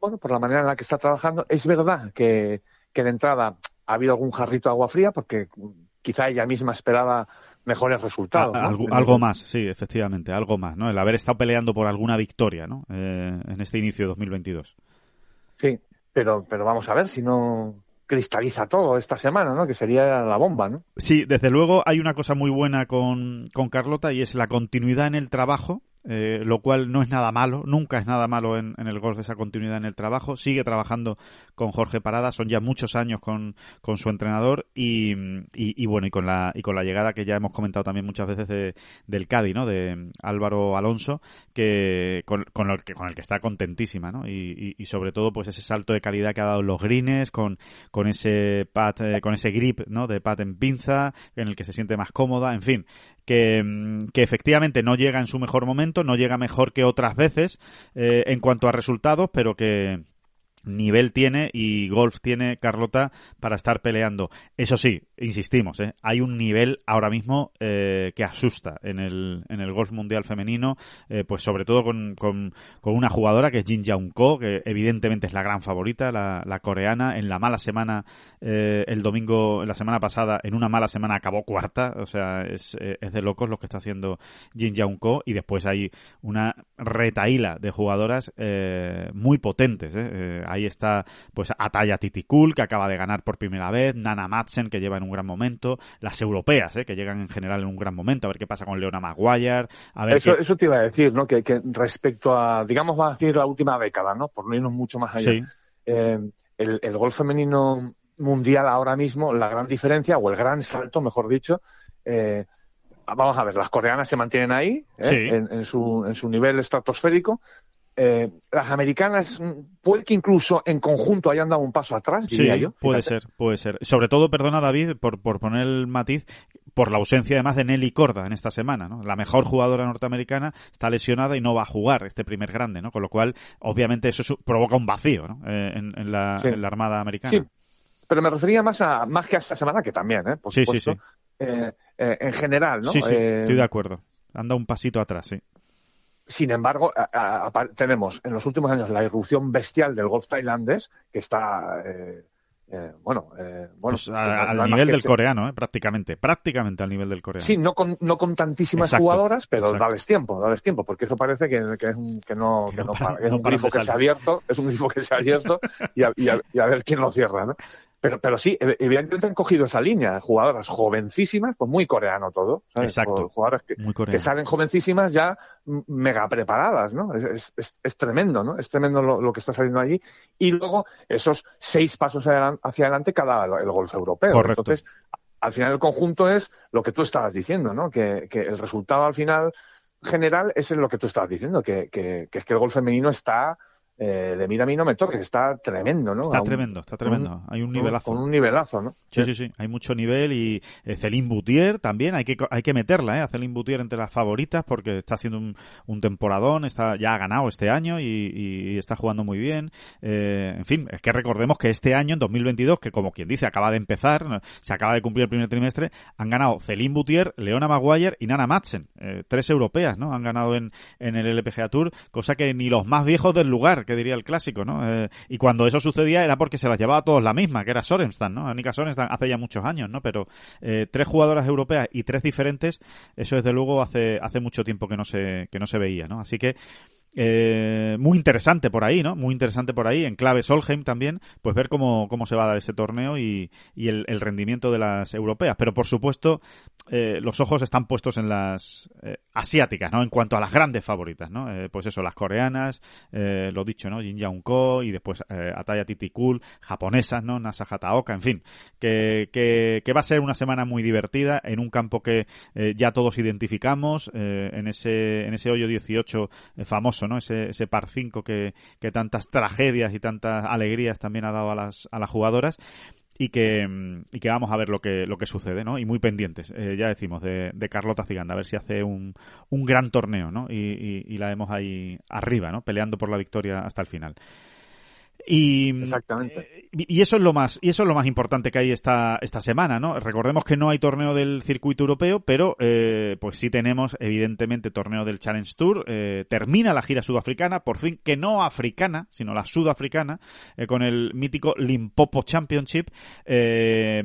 bueno, por la manera en la que está trabajando. Es verdad que, que de entrada ha habido algún jarrito de agua fría porque mm, quizá ella misma esperaba mejores resultados. A- ¿no? algo, algo más, sí, efectivamente, algo más, ¿no? El haber estado peleando por alguna victoria, ¿no? Eh, en este inicio de 2022. Sí, pero, pero vamos a ver si no cristaliza todo esta semana, ¿no? Que sería la bomba, ¿no? Sí, desde luego hay una cosa muy buena con, con Carlota y es la continuidad en el trabajo, eh, lo cual no es nada malo, nunca es nada malo en, el golf esa continuidad en el trabajo. Sigue trabajando con Jorge Parada, son ya muchos años con, con su entrenador y, y, bueno, y con la y con la llegada que ya hemos comentado también muchas veces de, del Cádiz, ¿no? De Álvaro Alonso, que con, con, el que con el que está contentísima, ¿no? Y, y, sobre todo pues ese salto de calidad que ha dado los greens, con, con ese pat, eh, con ese grip, ¿no? De pat en pinza, en el que se siente más cómoda, en fin, que, mm, que efectivamente no llega en su mejor momento, no llega mejor que otras veces eh, en cuanto a resultados, pero que nivel tiene y golf tiene Carlota para estar peleando. Eso sí, insistimos, ¿eh? hay un nivel ahora mismo eh, que asusta en el, en el golf mundial femenino, eh, pues sobre todo con, con, con, una jugadora que es Jin Young Ko, que evidentemente es la gran favorita, la, la coreana. En la mala semana, eh, el domingo, la semana pasada, en una mala semana acabó cuarta, o sea, es, eh, es de locos lo que está haciendo Jin Young Ko y después hay una retaíla de jugadoras muy potentes. Ahí está pues Ataya Titicul, que acaba de ganar por primera vez, Nana Madsen, que lleva en un gran momento, las europeas, ¿eh? que llegan en general en un gran momento, a ver qué pasa con Leona Maguire, a ver eso, qué... eso te iba a decir, ¿no? Que, que, respecto a, digamos, va a decir la última década, ¿no? Por no irnos mucho más allá. Sí. Eh, el, el golf femenino mundial ahora mismo, la gran diferencia, o el gran salto, mejor dicho, eh, vamos a ver, las coreanas se mantienen ahí, ¿eh? Sí. en, en, su, en su nivel estratosférico. Eh, las americanas puede que incluso en conjunto hayan dado un paso atrás, diría sí, yo. Puede ser, puede ser. Sobre todo, perdona David, por, por poner el matiz, por la ausencia además de Nelly Corda en esta semana, ¿no? La mejor jugadora norteamericana está lesionada y no va a jugar este primer grande, ¿no? Con lo cual, obviamente, eso provoca un vacío, ¿no? Eh, en, en, la, sí. en, la, Armada Americana. Sí, pero me refería más a más que a esta semana, que también, ¿eh? Por sí, supuesto. sí, sí. Eh, en general, ¿no? Sí, sí, estoy de acuerdo. Anda un pasito atrás, sí. Sin embargo, a, a, tenemos en los últimos años la irrupción bestial del golf tailandés, que está, eh, eh, bueno, eh, bueno pues a, al nivel del coreano, prácticamente, prácticamente al nivel del coreano. Sí, no con, no con tantísimas exacto, jugadoras, pero exacto. dales tiempo, dales tiempo, porque eso parece que, que, es un, que no, que no, para, es no un grifo que se ha abierto, es un grifo que se ha abierto y a, y a, y a ver quién lo cierra, ¿no? Pero, pero sí, evidentemente han cogido esa línea, jugadoras jovencísimas, pues muy coreano todo. ¿sabes? Exacto. Jugadoras que, que, salen jovencísimas ya mega preparadas, ¿no? Es, es, es tremendo, ¿no? Es tremendo lo, lo, que está saliendo allí. Y luego esos seis pasos hacia adelante cada el, golf europeo. Correcto. Entonces, al final el conjunto es lo que tú estabas diciendo, ¿no? Que, que el resultado al final general es lo que tú estabas diciendo, que, que, que es que el golf femenino está eh, de mira a mí no me toques, está tremendo, ¿no? Está un, tremendo, está tremendo. Un, hay un nivelazo. Con un nivelazo, ¿no? Sí, sí, sí, hay mucho nivel y eh, Celine Boutier también, hay que, hay que meterla, ¿eh? A Celine Boutier entre las favoritas porque está haciendo un, un temporadón, está, ya ha ganado este año y, y, y está jugando muy bien. Eh, en fin, es que recordemos que este año, en 2022, que como quien dice, acaba de empezar, se acaba de cumplir el primer trimestre, han ganado Celine Boutier, Leona Maguire y Nana Madsen. Eh, tres europeas, ¿no? Han ganado en, en el LPGA Tour, cosa que ni los más viejos del lugar, que diría el clásico, ¿no? Eh, y cuando eso sucedía era porque se las llevaba a todos la misma, que era Sorenstam, ¿no? Anika Sorenstam hace ya muchos años, ¿no? Pero eh, tres jugadoras europeas y tres diferentes, eso desde luego hace, hace mucho tiempo que no se, que no se veía, ¿no? Así que eh, muy interesante por ahí, ¿no? Muy interesante por ahí, en clave Solheim también, pues ver cómo, cómo se va a dar ese torneo y, y el, rendimiento de las europeas. Pero por supuesto, eh, los ojos están puestos en las eh, asiáticas, ¿no? En cuanto a las grandes favoritas, ¿no? Eh, pues eso, las coreanas, eh, lo dicho, ¿no? Jin Young Ko y después Ataya Titikul, japonesas, ¿no? Nasa Hataoka, en fin, que, que, que, va a ser una semana muy divertida en un campo que ya todos identificamos, en ese en ese hoyo 18 eh, ¿no? Ese, ese par 5 que, que tantas tragedias y tantas alegrías también ha dado a las, a las jugadoras y que, y que vamos a ver lo que, lo que sucede, ¿no? Y muy pendientes, eh, ya decimos, de, de, Carlota Ciganda, a ver si hace un, un gran torneo, ¿no? Y, y, y, la vemos ahí arriba, ¿no? Peleando por la victoria hasta el final. Y, Exactamente. Y, eso es lo más, y eso es lo más importante que hay esta, esta semana, ¿no? Recordemos que no hay torneo del circuito europeo, pero eh, pues sí tenemos, evidentemente, torneo del Challenge Tour. Eh, termina la gira sudafricana, por fin, que no africana, sino la sudafricana, eh, con el mítico Limpopo Championship. Eh,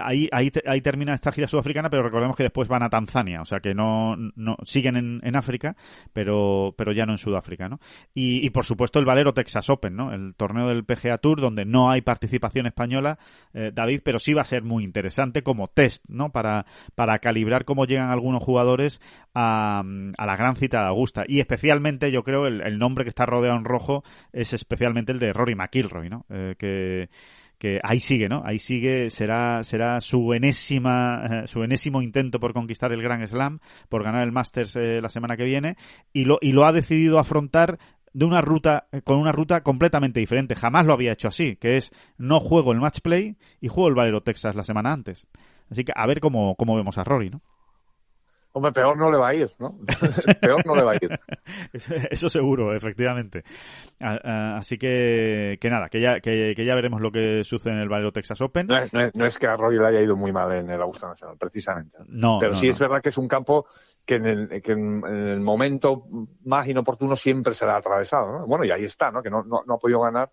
ahí, ahí, ahí termina esta gira sudafricana, pero recordemos que después van a Tanzania, o sea que no, no siguen en, en África, pero, pero ya no en Sudáfrica, ¿no? Y, y por supuesto el Valero Texas Open, ¿no? El torneo del PGA Tour, donde no hay participación española, eh, David, pero sí va a ser muy interesante como test, ¿no? Para, para calibrar cómo llegan algunos jugadores a, a la gran cita de Augusta. Y especialmente, yo creo, el, el, nombre que está rodeado en rojo es especialmente el de Rory McIlroy, ¿no? Eh, que que ahí sigue, ¿no? Ahí sigue, será, será su enésima, eh, su enésimo intento por conquistar el Grand Slam, por ganar el Masters la semana que viene, y lo, y lo ha decidido afrontar de una ruta, con una ruta completamente diferente. Jamás lo había hecho así, que es no juego el match play y juego el Valero Texas la semana antes. Así que a ver cómo, cómo vemos a Rory, ¿no? Hombre, peor no le va a ir, ¿no? peor no le va a ir. Eso seguro, efectivamente. Así que, que nada, que ya, que, que, ya veremos lo que sucede en el Valero Texas Open. No es, no, es, no es, que a Rory le haya ido muy mal en el Augusta Nacional, precisamente. No. Pero no, sí es verdad que es un campo que en el, que en el momento más inoportuno siempre será atravesado, ¿no? Bueno, y ahí está, ¿no? Que no, no, no ha podido ganar.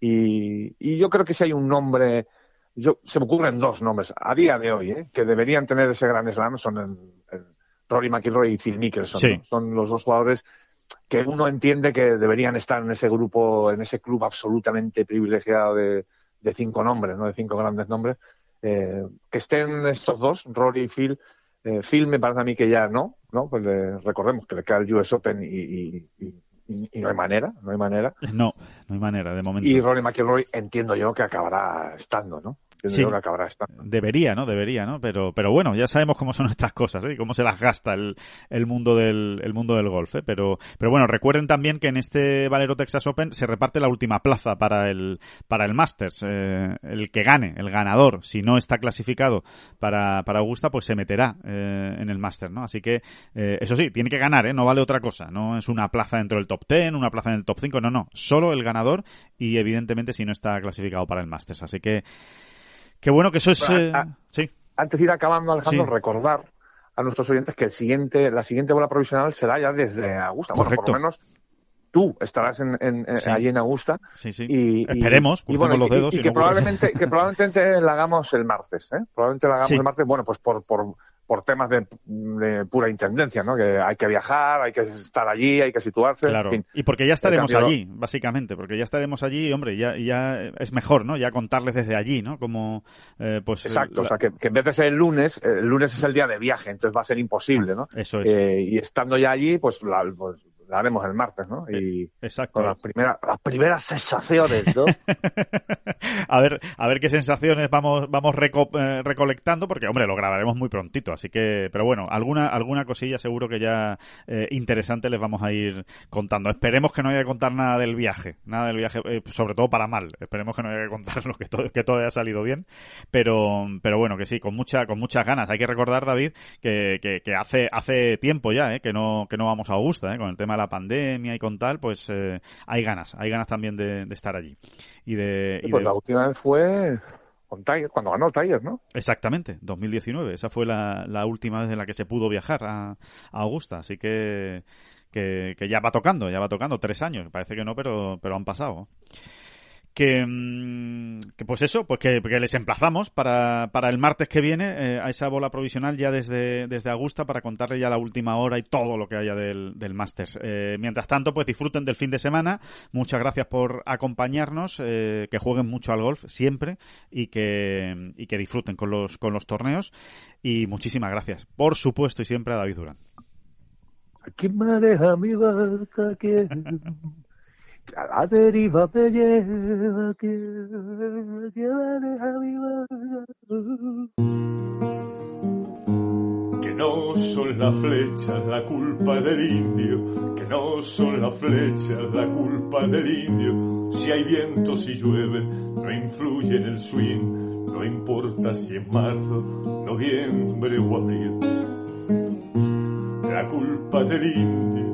Y, y yo creo que si hay un nombre, yo, se me ocurren dos nombres a día de hoy, ¿eh? que deberían tener ese gran slam, son el, el Rory McIlroy y Phil Mickelson. Sí. ¿no? Son los dos jugadores que uno entiende que deberían estar en ese grupo, en ese club absolutamente privilegiado de, de cinco nombres, ¿no? De cinco grandes nombres. Eh, que estén estos dos, Rory y Phil, eh, Phil me parece a mí que ya no, ¿no? Pues le, recordemos que le queda el US Open y, y, y, y, no hay manera, no hay manera. No, no hay manera, de momento. Y Rory McIlroy entiendo yo que acabará estando, ¿no? Sí, que acabará estando. Debería, ¿no? Debería, ¿no? Pero, pero bueno, ya sabemos cómo son estas cosas, ¿eh? Y cómo se las gasta el, el mundo del, el mundo del golf, ¿eh? Pero, pero bueno, recuerden también que en este Valero Texas Open se reparte la última plaza para el, para el Masters. Eh, el que gane, el ganador, si no está clasificado para, para Augusta, pues se meterá eh, en el Masters, ¿no? Así que, eh, eso sí, tiene que ganar, ¿eh? No vale otra cosa. No es una plaza dentro del top 10, una plaza en el top 5, no, no. Solo el ganador y evidentemente si no está clasificado para el Masters. Así que, Qué bueno que eso es. Bueno, eh, a, sí. Antes de ir acabando, Alejandro, Sí. recordar a nuestros oyentes que el siguiente, la siguiente bola provisional será ya desde Augusta. Bueno, por Correcto. lo menos tú estarás en, en, Sí. allí en Augusta. Sí, sí. Y, Esperemos, y, crucemos los dedos Y, y que, no probablemente, que probablemente la hagamos el martes, ¿eh? Probablemente la hagamos el martes, bueno, pues por, por, por temas de, de pura intendencia, ¿no? Que hay que viajar, hay que estar allí, hay que situarse. Claro. En fin, Y porque ya estaremos allí, básicamente, porque ya estaremos allí, hombre, ya, ya es mejor, ¿no? Ya contarles desde allí, ¿no? Como, eh, pues. Exacto, la- o sea, que, que en vez de ser el lunes, eh, el lunes es el día de viaje, entonces va a ser imposible, ¿no? Eso es. Eh, y estando ya allí, pues la, pues la haremos el martes, ¿no? Y Exacto. con las primeras, las primeras sensaciones, ¿no? a ver, a ver qué sensaciones vamos, vamos reco- eh, recolectando, porque hombre, lo grabaremos muy prontito, así que, pero bueno, alguna, alguna cosilla seguro que ya eh, interesante les vamos a ir contando. Esperemos que no haya que contar nada del viaje, nada del viaje, eh, sobre todo para mal. Esperemos que no haya que contarlo, que todo, que todo haya salido bien, pero, pero bueno, que sí, con mucha, con muchas ganas. Hay que recordar, David, que, que, que hace, hace tiempo ya, eh, que no, que no vamos a Augusta, eh, con el tema de la pandemia y con tal, pues eh, hay ganas, hay ganas también de, de estar allí. Y de, y pues de- la última vez fue con Tiger, cuando ganó Tiger, ¿no? Exactamente, 2019. Esa fue la, la última vez en la que se pudo viajar a, a Augusta. Así que, que, que ya va tocando, ya va tocando. Tres años. Parece que no, pero, pero han pasado. Que, mm, que pues eso, pues que, que les emplazamos para, para el martes que viene eh, a esa bola provisional ya desde, desde Augusta para contarle ya la última hora y todo lo que haya del, del Masters. Eh, mientras tanto, pues disfruten del fin de semana. Muchas gracias por acompañarnos, eh, que jueguen mucho al golf siempre y que, y que disfruten con los, con los torneos. Y muchísimas gracias, por supuesto, y siempre a David Durán. Aquí maneja mi barca que a la deriva me lleva que, que. Que no son las flechas la culpa del indio, que no son las flechas la culpa del indio. Si hay viento, si llueve, no influye en el swing, no importa si es marzo, noviembre o abril. La culpa del indio,